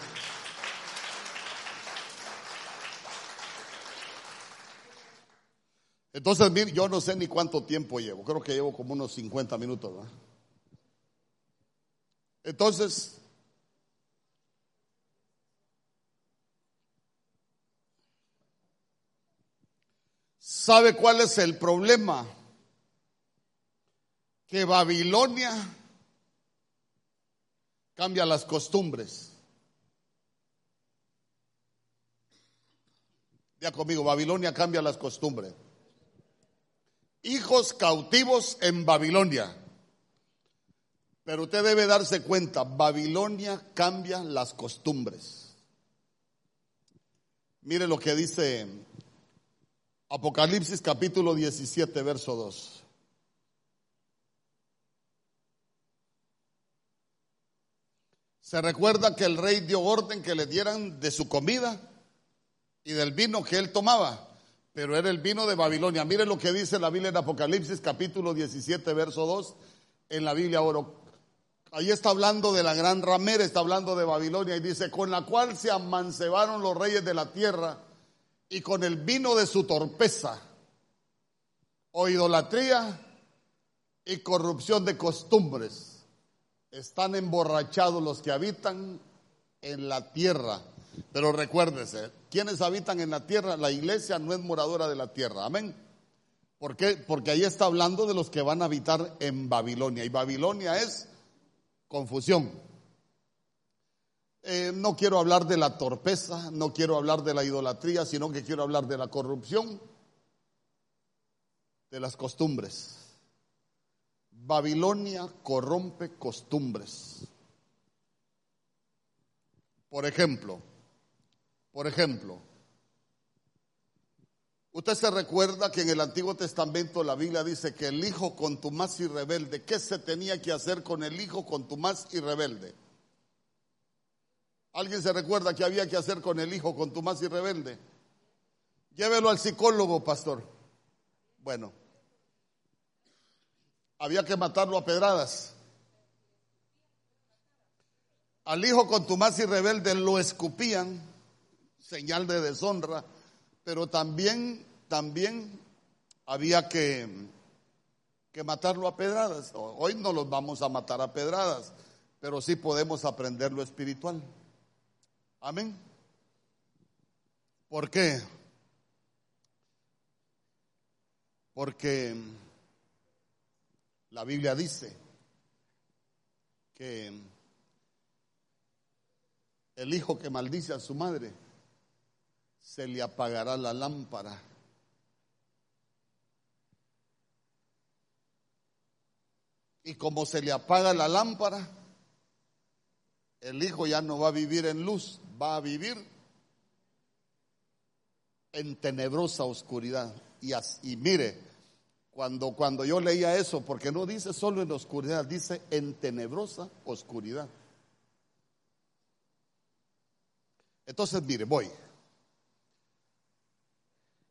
Entonces, mire, yo no sé ni cuánto tiempo llevo, creo que llevo como unos 50 minutos. Entonces, ¿sabe cuál es el problema? Que Babilonia cambia las costumbres. Ya conmigo, Babilonia cambia las costumbres hijos cautivos en Babilonia. Pero usted debe darse cuenta, Babilonia cambia las costumbres. Mire lo que dice Apocalipsis capítulo 17, verso 2. Se recuerda que el rey dio orden que le dieran de su comida y del vino que él tomaba pero era el vino de Babilonia. Miren lo que dice la Biblia en Apocalipsis capítulo 17, verso 2, en la Biblia oro. Ahí está hablando de la gran ramera, está hablando de Babilonia y dice, con la cual se amancebaron los reyes de la tierra y con el vino de su torpeza, o idolatría y corrupción de costumbres. Están emborrachados los que habitan en la tierra. Pero recuérdese, ¿quiénes habitan en la tierra? La iglesia no es moradora de la tierra. Amén. ¿Por qué? Porque ahí está hablando de los que van a habitar en Babilonia. Y Babilonia es confusión. Eh, no quiero hablar de la torpeza, no quiero hablar de la idolatría, sino que quiero hablar de la corrupción, de las costumbres. Babilonia corrompe costumbres. Por ejemplo, por ejemplo, usted se recuerda que en el Antiguo Testamento la Biblia dice que el hijo contumaz y rebelde, ¿qué se tenía que hacer con el hijo contumaz y rebelde? ¿Alguien se recuerda qué había que hacer con el hijo contumaz y rebelde? Llévelo al psicólogo, pastor. Bueno, había que matarlo a pedradas. Al hijo contumaz y rebelde lo escupían señal de deshonra, pero también, también había que, que matarlo a pedradas. Hoy no los vamos a matar a pedradas, pero sí podemos aprender lo espiritual. Amén. ¿Por qué? Porque la Biblia dice que el hijo que maldice a su madre se le apagará la lámpara. Y como se le apaga la lámpara, el hijo ya no va a vivir en luz, va a vivir en tenebrosa oscuridad. Y, y mire, cuando, cuando yo leía eso, porque no dice solo en oscuridad, dice en tenebrosa oscuridad. Entonces, mire, voy.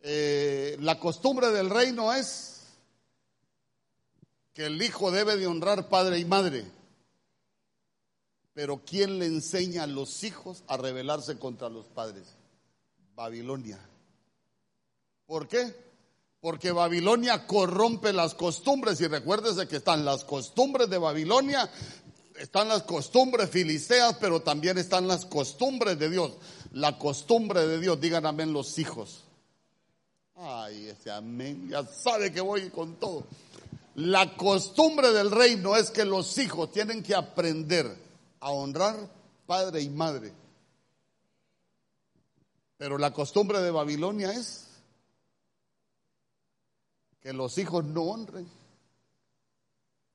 Eh, la costumbre del reino es que el hijo debe de honrar padre y madre. Pero ¿quién le enseña a los hijos a rebelarse contra los padres? Babilonia. ¿Por qué? Porque Babilonia corrompe las costumbres y recuérdese que están las costumbres de Babilonia, están las costumbres filisteas, pero también están las costumbres de Dios. La costumbre de Dios, digan amén los hijos. Ay, ese amén, ya sabe que voy con todo. La costumbre del reino es que los hijos tienen que aprender a honrar padre y madre. Pero la costumbre de Babilonia es que los hijos no honren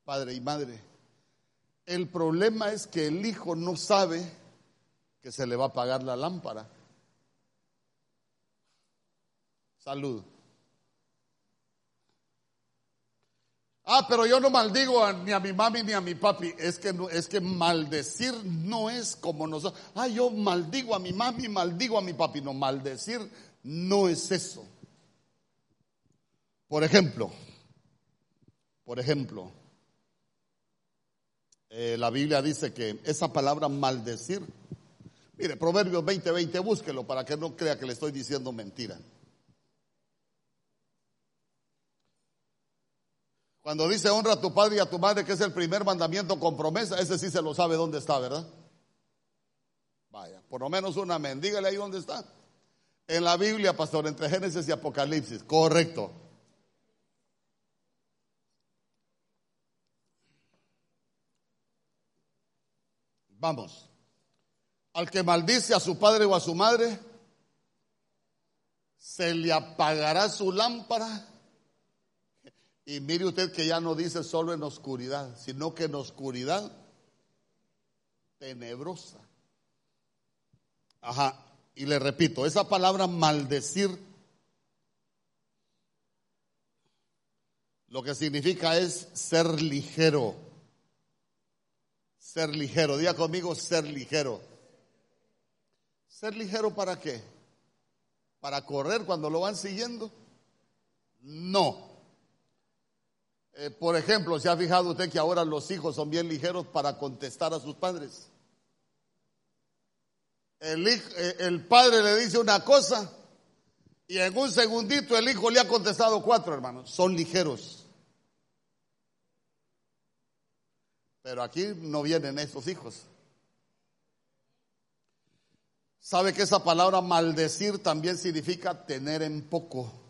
padre y madre. El problema es que el hijo no sabe que se le va a apagar la lámpara. Salud. Ah, pero yo no maldigo ni a mi mami ni a mi papi. Es que, no, es que maldecir no es como nosotros. Ah, yo maldigo a mi mami, maldigo a mi papi. No, maldecir no es eso. Por ejemplo, por ejemplo, eh, la Biblia dice que esa palabra maldecir, mire, Proverbios 20, 20, búsquelo para que no crea que le estoy diciendo mentira. Cuando dice honra a tu padre y a tu madre, que es el primer mandamiento con promesa, ese sí se lo sabe dónde está, ¿verdad? Vaya, por lo menos una mendígale ahí dónde está. En la Biblia, pastor, entre Génesis y Apocalipsis, correcto. Vamos. Al que maldice a su padre o a su madre, se le apagará su lámpara y mire usted que ya no dice solo en oscuridad, sino que en oscuridad tenebrosa. Ajá, y le repito, esa palabra maldecir lo que significa es ser ligero. Ser ligero, diga conmigo ser ligero. ¿Ser ligero para qué? ¿Para correr cuando lo van siguiendo? No. Eh, por ejemplo, ¿se ha fijado usted que ahora los hijos son bien ligeros para contestar a sus padres? El, eh, el padre le dice una cosa y en un segundito el hijo le ha contestado cuatro, hermanos. Son ligeros. Pero aquí no vienen esos hijos. ¿Sabe que esa palabra maldecir también significa tener en poco?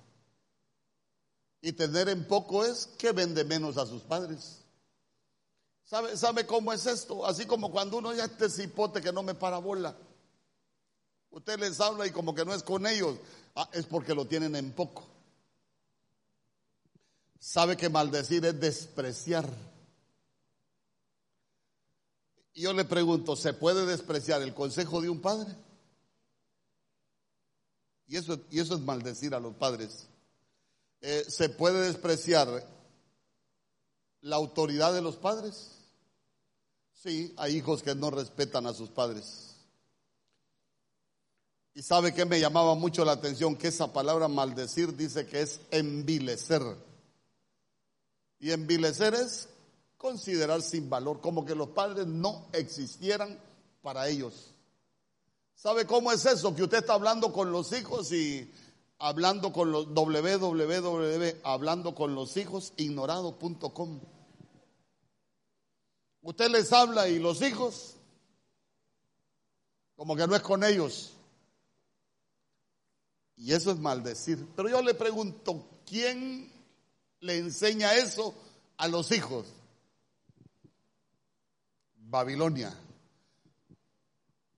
Y tener en poco es que vende menos a sus padres. ¿Sabe, ¿Sabe cómo es esto? Así como cuando uno ya este cipote que no me para bola. Usted les habla y como que no es con ellos. Ah, es porque lo tienen en poco. Sabe que maldecir es despreciar. Yo le pregunto, ¿se puede despreciar el consejo de un padre? Y eso, y eso es maldecir a los padres. Eh, ¿se puede despreciar la autoridad de los padres? Sí, hay hijos que no respetan a sus padres. Y sabe que me llamaba mucho la atención que esa palabra maldecir dice que es envilecer. Y envilecer es considerar sin valor, como que los padres no existieran para ellos. ¿Sabe cómo es eso? Que usted está hablando con los hijos y hablando con los www, hablando con los hijos, ignorado.com. Usted les habla y los hijos, como que no es con ellos. Y eso es maldecir. Pero yo le pregunto, ¿quién le enseña eso a los hijos? Babilonia.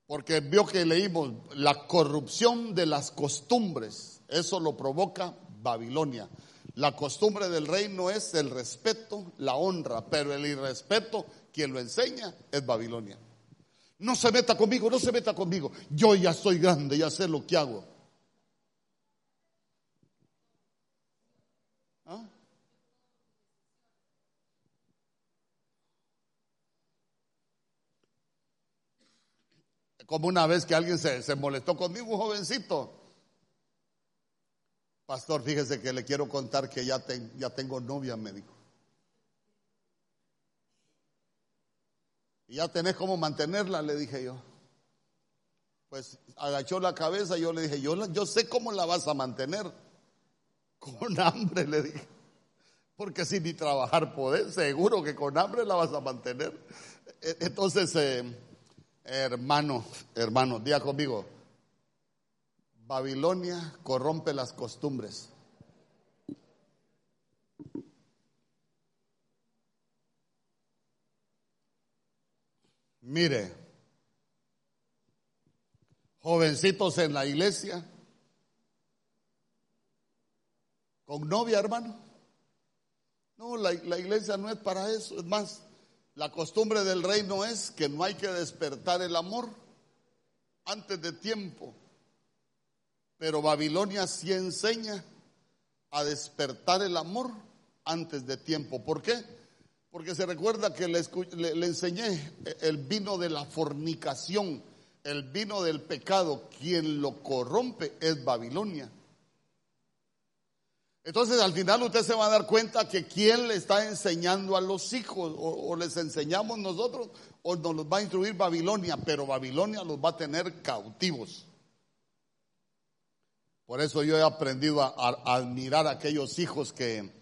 Porque vio que leímos la corrupción de las costumbres. Eso lo provoca Babilonia. La costumbre del reino es el respeto, la honra, pero el irrespeto, quien lo enseña es Babilonia. No se meta conmigo, no se meta conmigo. Yo ya soy grande, ya sé lo que hago. ¿Ah? Como una vez que alguien se, se molestó conmigo, un jovencito. Pastor, fíjese que le quiero contar que ya, tengo novia, me dijo. ¿Y ya tenés cómo mantenerla? Le dije yo. Pues agachó la cabeza y yo le dije, yo, yo sé cómo la vas a mantener. Con hambre, le dije. Porque si ni trabajar podés, seguro que con hambre la vas a mantener. E, entonces, eh, hermano, hermano, día conmigo, Babilonia corrompe las costumbres. Mire, jovencitos en la iglesia, con novia, hermano. No, la, la, iglesia no es para eso. Es más, La costumbre del reino es que no hay que despertar el amor antes de tiempo. Pero Babilonia sí enseña a despertar el amor antes de tiempo. ¿Por qué? Porque se recuerda que le, le, enseñé el vino de la fornicación, el vino del pecado. Quien lo corrompe es Babilonia. Entonces al final usted se va a dar cuenta que quién le está enseñando a los hijos, o, o, les enseñamos nosotros, o nos los va a instruir Babilonia, pero Babilonia los va a tener cautivos. Por eso yo he aprendido a, admirar a aquellos hijos que,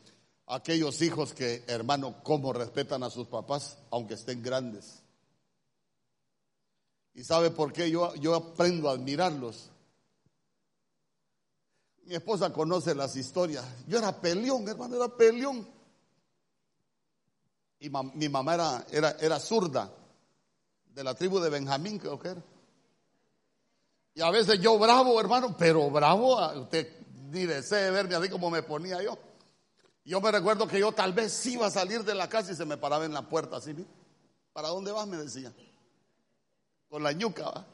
aquellos hijos que, hermano, cómo respetan a sus papás, aunque estén grandes. ¿Y sabe por qué yo, yo aprendo a admirarlos? Mi esposa conoce las historias. Yo era peleón, hermano, era peleón. Y mi mamá era, era, era zurda, de la tribu de Benjamín, creo que era. Y a veces yo bravo, hermano, pero bravo, usted ni desee verme así como me ponía yo. Yo me recuerdo que yo tal vez iba a salir de la casa y se me paraba en la puerta así. ¿Para dónde vas? Me decía. Con la ñuca, ¿va?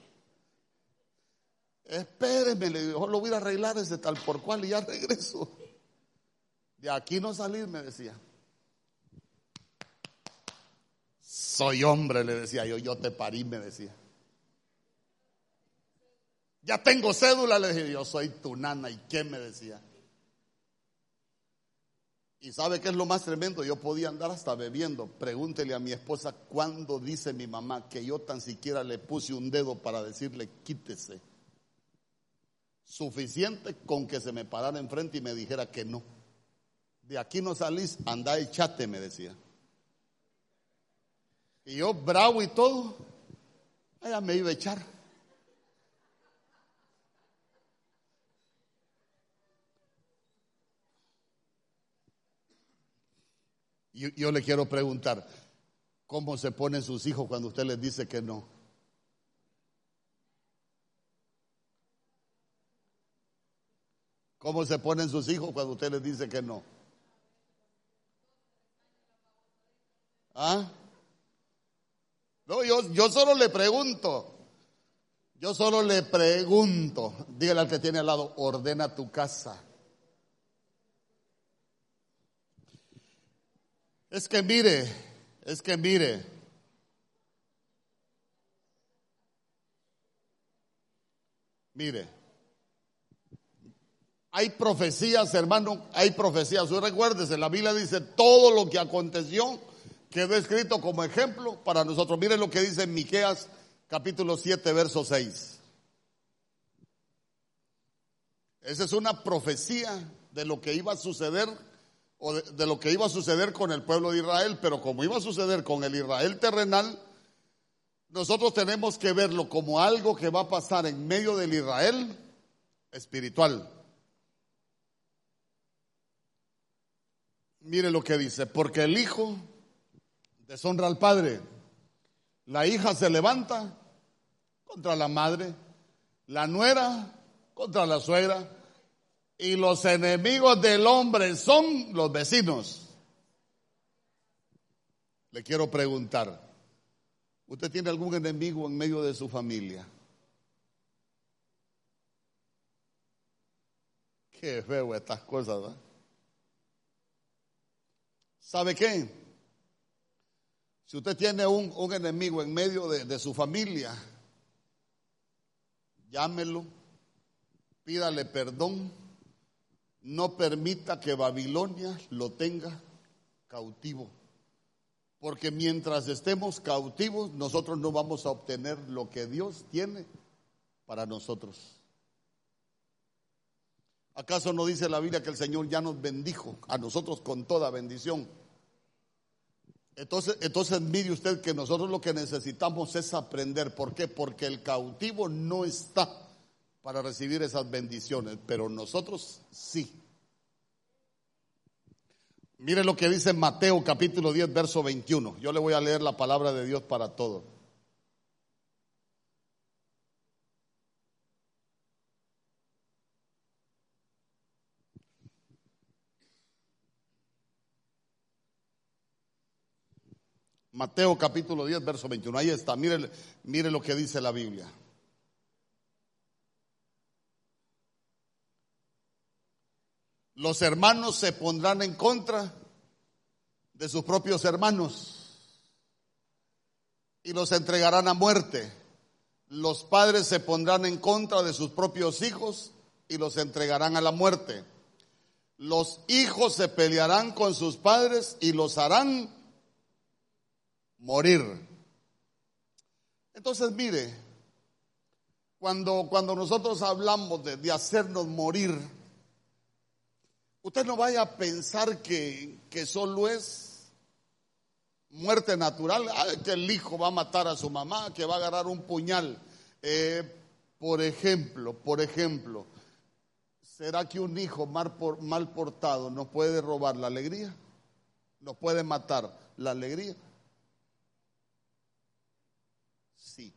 Espéreme, le digo, lo voy a arreglar ese tal por cual y ya regreso. De aquí no salir, me decía. Soy hombre, le decía yo, yo te parí, me decía. Ya tengo cédula, le dije, yo soy tu nana. ¿Y qué me decía? Y sabe qué es lo más tremendo, yo podía andar hasta bebiendo. Pregúntele a mi esposa cuándo dice mi mamá que yo tan siquiera le puse un dedo para decirle quítese. Suficiente con que se me parara enfrente y me dijera que no. De aquí no salís, anda echate, me decía. Y yo bravo y todo, ella me iba a echar. Yo, le quiero preguntar, ¿cómo se ponen sus hijos cuando usted les dice que no? ¿Cómo se ponen sus hijos cuando usted les dice que no? ¿Ah? No, yo, yo solo le pregunto. Yo solo le pregunto. Dígale al que tiene al lado, ordena tu casa. Es que mire, es que mire. Mire. Hay profecías, hermano, hay profecías. Usted recuérdese, la Biblia dice todo lo que aconteció quedó escrito como ejemplo para nosotros. Mire lo que dice en Miqueas capítulo 7, verso 6. Esa es una profecía de lo que iba a suceder o de, lo que iba a suceder con el pueblo de Israel, pero como iba a suceder con el Israel terrenal, nosotros tenemos que verlo como algo que va a pasar en medio del Israel espiritual. Mire lo que dice, porque el hijo deshonra al padre, la hija se levanta contra la madre, la nuera contra la suegra, y los enemigos del hombre son los vecinos. Le quiero preguntar, ¿usted tiene algún enemigo en medio de su familia? Qué feo estas cosas, ¿verdad? ¿Sabe qué? Si usted tiene un, enemigo en medio de, de su familia, llámelo, pídale perdón no permita que Babilonia lo tenga cautivo. Porque mientras estemos cautivos, nosotros no vamos a obtener lo que Dios tiene para nosotros. ¿Acaso no dice la Biblia que el Señor ya nos bendijo a nosotros con toda bendición? Entonces, entonces mire usted que nosotros lo que necesitamos es aprender. ¿Por qué? Porque el cautivo no está para recibir esas bendiciones, pero nosotros sí. Mire lo que dice Mateo capítulo 10, verso 21. Yo le voy a leer la palabra de Dios para todo. Mateo capítulo 10, verso 21. Ahí está, mire, mire lo que dice la Biblia. Los hermanos se pondrán en contra de sus propios hermanos y los entregarán a muerte. Los padres se pondrán en contra de sus propios hijos y los entregarán a la muerte. Los hijos se pelearán con sus padres y los harán morir. Entonces, mire, cuando, cuando nosotros hablamos de, de hacernos morir, usted no vaya a pensar que, que solo es muerte natural, ah, que el hijo va a matar a su mamá, que va a agarrar un puñal. Eh, por ejemplo, por ejemplo, ¿será que un hijo mal, mal portado no puede robar la alegría? ¿No puede matar la alegría? Sí.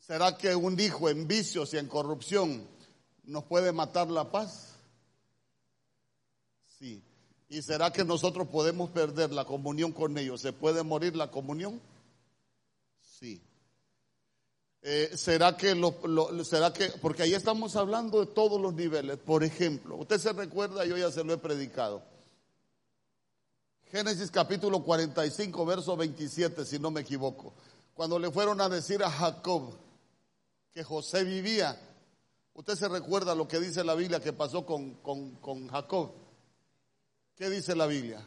¿Será que un hijo en vicios y en corrupción nos puede matar la paz? Sí. ¿Y será que nosotros podemos perder la comunión con ellos? ¿Se puede morir la comunión? Sí. Eh, ¿Será que lo, será que porque ahí estamos hablando de todos los niveles? Por ejemplo, usted se recuerda, yo ya se lo he predicado. Génesis capítulo 45, verso 27, si no me equivoco. Cuando le fueron a decir a Jacob que José vivía, usted se recuerda lo que dice la Biblia que pasó con, con, con Jacob. ¿Qué dice la Biblia?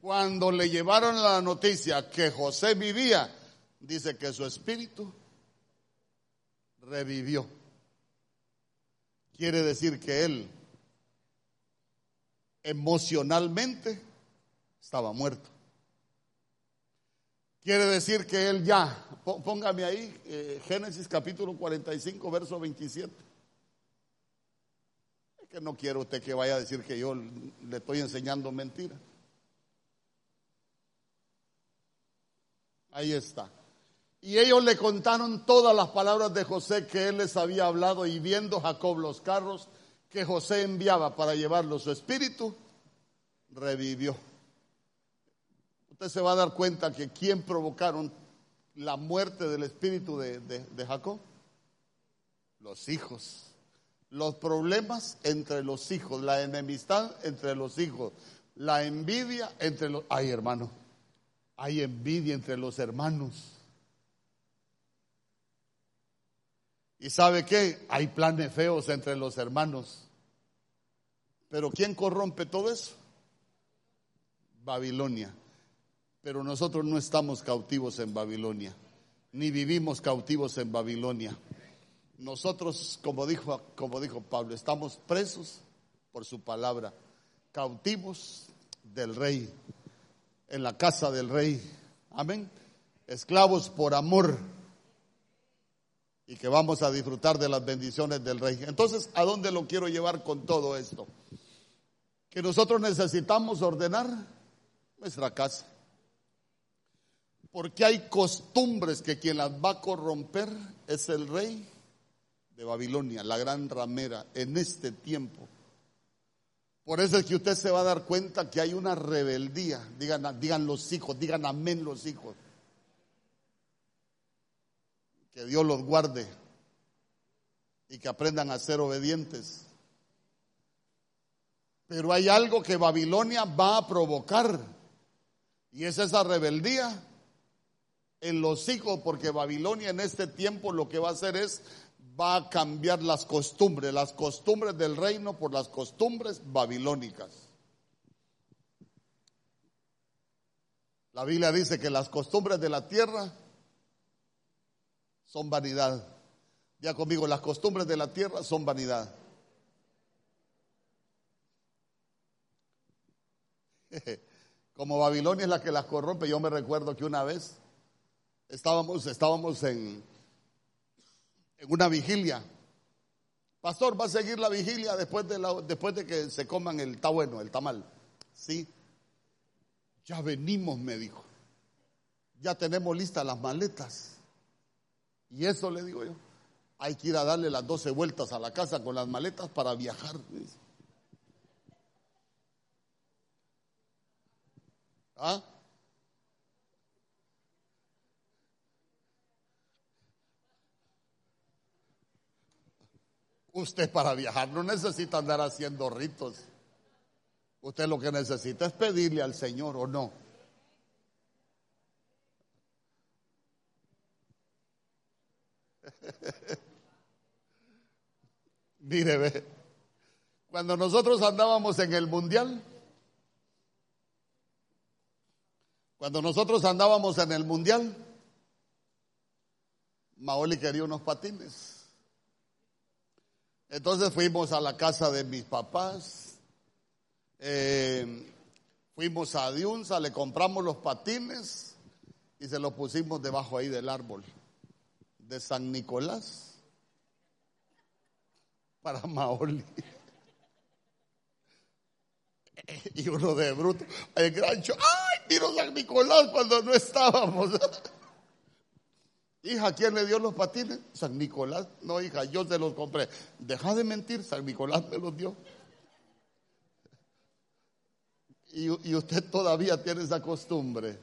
Cuando le llevaron la noticia que José vivía, dice que su espíritu revivió. Quiere decir que él emocionalmente estaba muerto. Quiere decir que él ya, póngame ahí, eh, Génesis capítulo 45, verso 27. Es que no quiero usted que vaya a decir que yo le estoy enseñando mentiras. Ahí está. Y ellos le contaron todas las palabras de José que él les había hablado y viendo Jacob los carros que José enviaba para llevarlo su espíritu, revivió. Usted se va a dar cuenta que quién provocaron la muerte del espíritu de, de Jacob. Los hijos. Los problemas entre los hijos, la enemistad entre los hijos, la envidia entre los... Ay, hermano hay envidia entre los hermanos. ¿Y sabe qué? Hay planes feos entre los hermanos. Pero ¿quién corrompe todo eso? Babilonia. Pero nosotros no estamos cautivos en Babilonia, ni vivimos cautivos en Babilonia. Nosotros, como dijo, como dijo Pablo, estamos presos por su palabra, cautivos del rey en la casa del rey. Amén. Esclavos por amor. Y que vamos a disfrutar de las bendiciones del rey. Entonces, ¿a dónde lo quiero llevar con todo esto? Que nosotros necesitamos ordenar nuestra casa. Porque hay costumbres que quien las va a corromper es el rey de Babilonia, la gran ramera, en este tiempo. Por eso es que usted se va a dar cuenta que hay una rebeldía. Digan, digan los hijos, digan amén los hijos. Que Dios los guarde y que aprendan a ser obedientes. Pero hay algo que Babilonia va a provocar y es esa rebeldía en los hijos, porque Babilonia en este tiempo lo que va a hacer es va a cambiar las costumbres, las costumbres del reino por las costumbres babilónicas. La Biblia dice que las costumbres de la tierra son vanidad. Ya conmigo, las costumbres de la tierra son vanidad. Como Babilonia es la que las corrompe, yo me recuerdo que una vez estábamos, estábamos en, en una vigilia. Pastor, ¿va a seguir la vigilia después de, la, después de que se coman el está bueno, el tamal? Sí. Ya venimos, me dijo. Ya tenemos listas las maletas. Y eso le digo yo. Hay que ir a darle las 12 vueltas a la casa con las maletas para viajar. ¿Ah? Usted para viajar no necesita andar haciendo ritos. Usted lo que necesita es pedirle al Señor o no. Mire, ve, cuando nosotros andábamos en el mundial, cuando nosotros andábamos en el mundial, Maoli quería unos patines. Entonces fuimos a la casa de mis papás, eh, fuimos a Diunza, le compramos los patines y se los pusimos debajo ahí del árbol de San Nicolás para Maoli. Y uno de bruto, el grancho, ¡ay! Miro San Nicolás cuando no estábamos. Hija, ¿quién le dio los patines? San Nicolás. No, hija, yo se los compré. Deja de mentir, San Nicolás me los dio. Y, usted todavía tiene esa costumbre.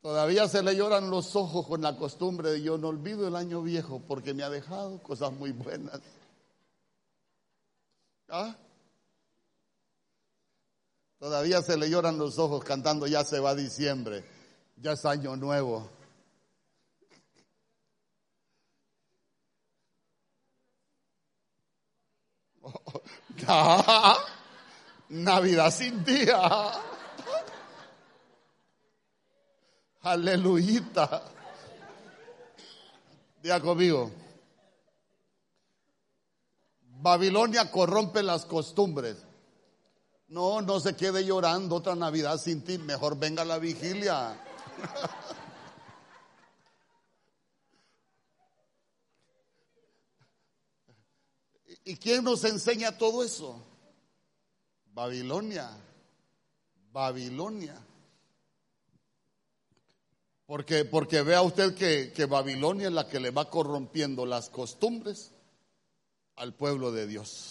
Todavía se le lloran los ojos con la costumbre de yo no olvido el año viejo porque me ha dejado cosas muy buenas. ¿Ah? Todavía se le lloran los ojos cantando ya se va diciembre, ya es año nuevo. Navidad sin día. Aleluyita. Diga conmigo. Babilonia corrompe las costumbres. No, no se quede llorando otra Navidad sin ti. Mejor venga la vigilia. ¿Y quién nos enseña todo eso? Babilonia. Babilonia. Porque, porque vea usted que, que Babilonia es la que le va corrompiendo las costumbres al pueblo de Dios.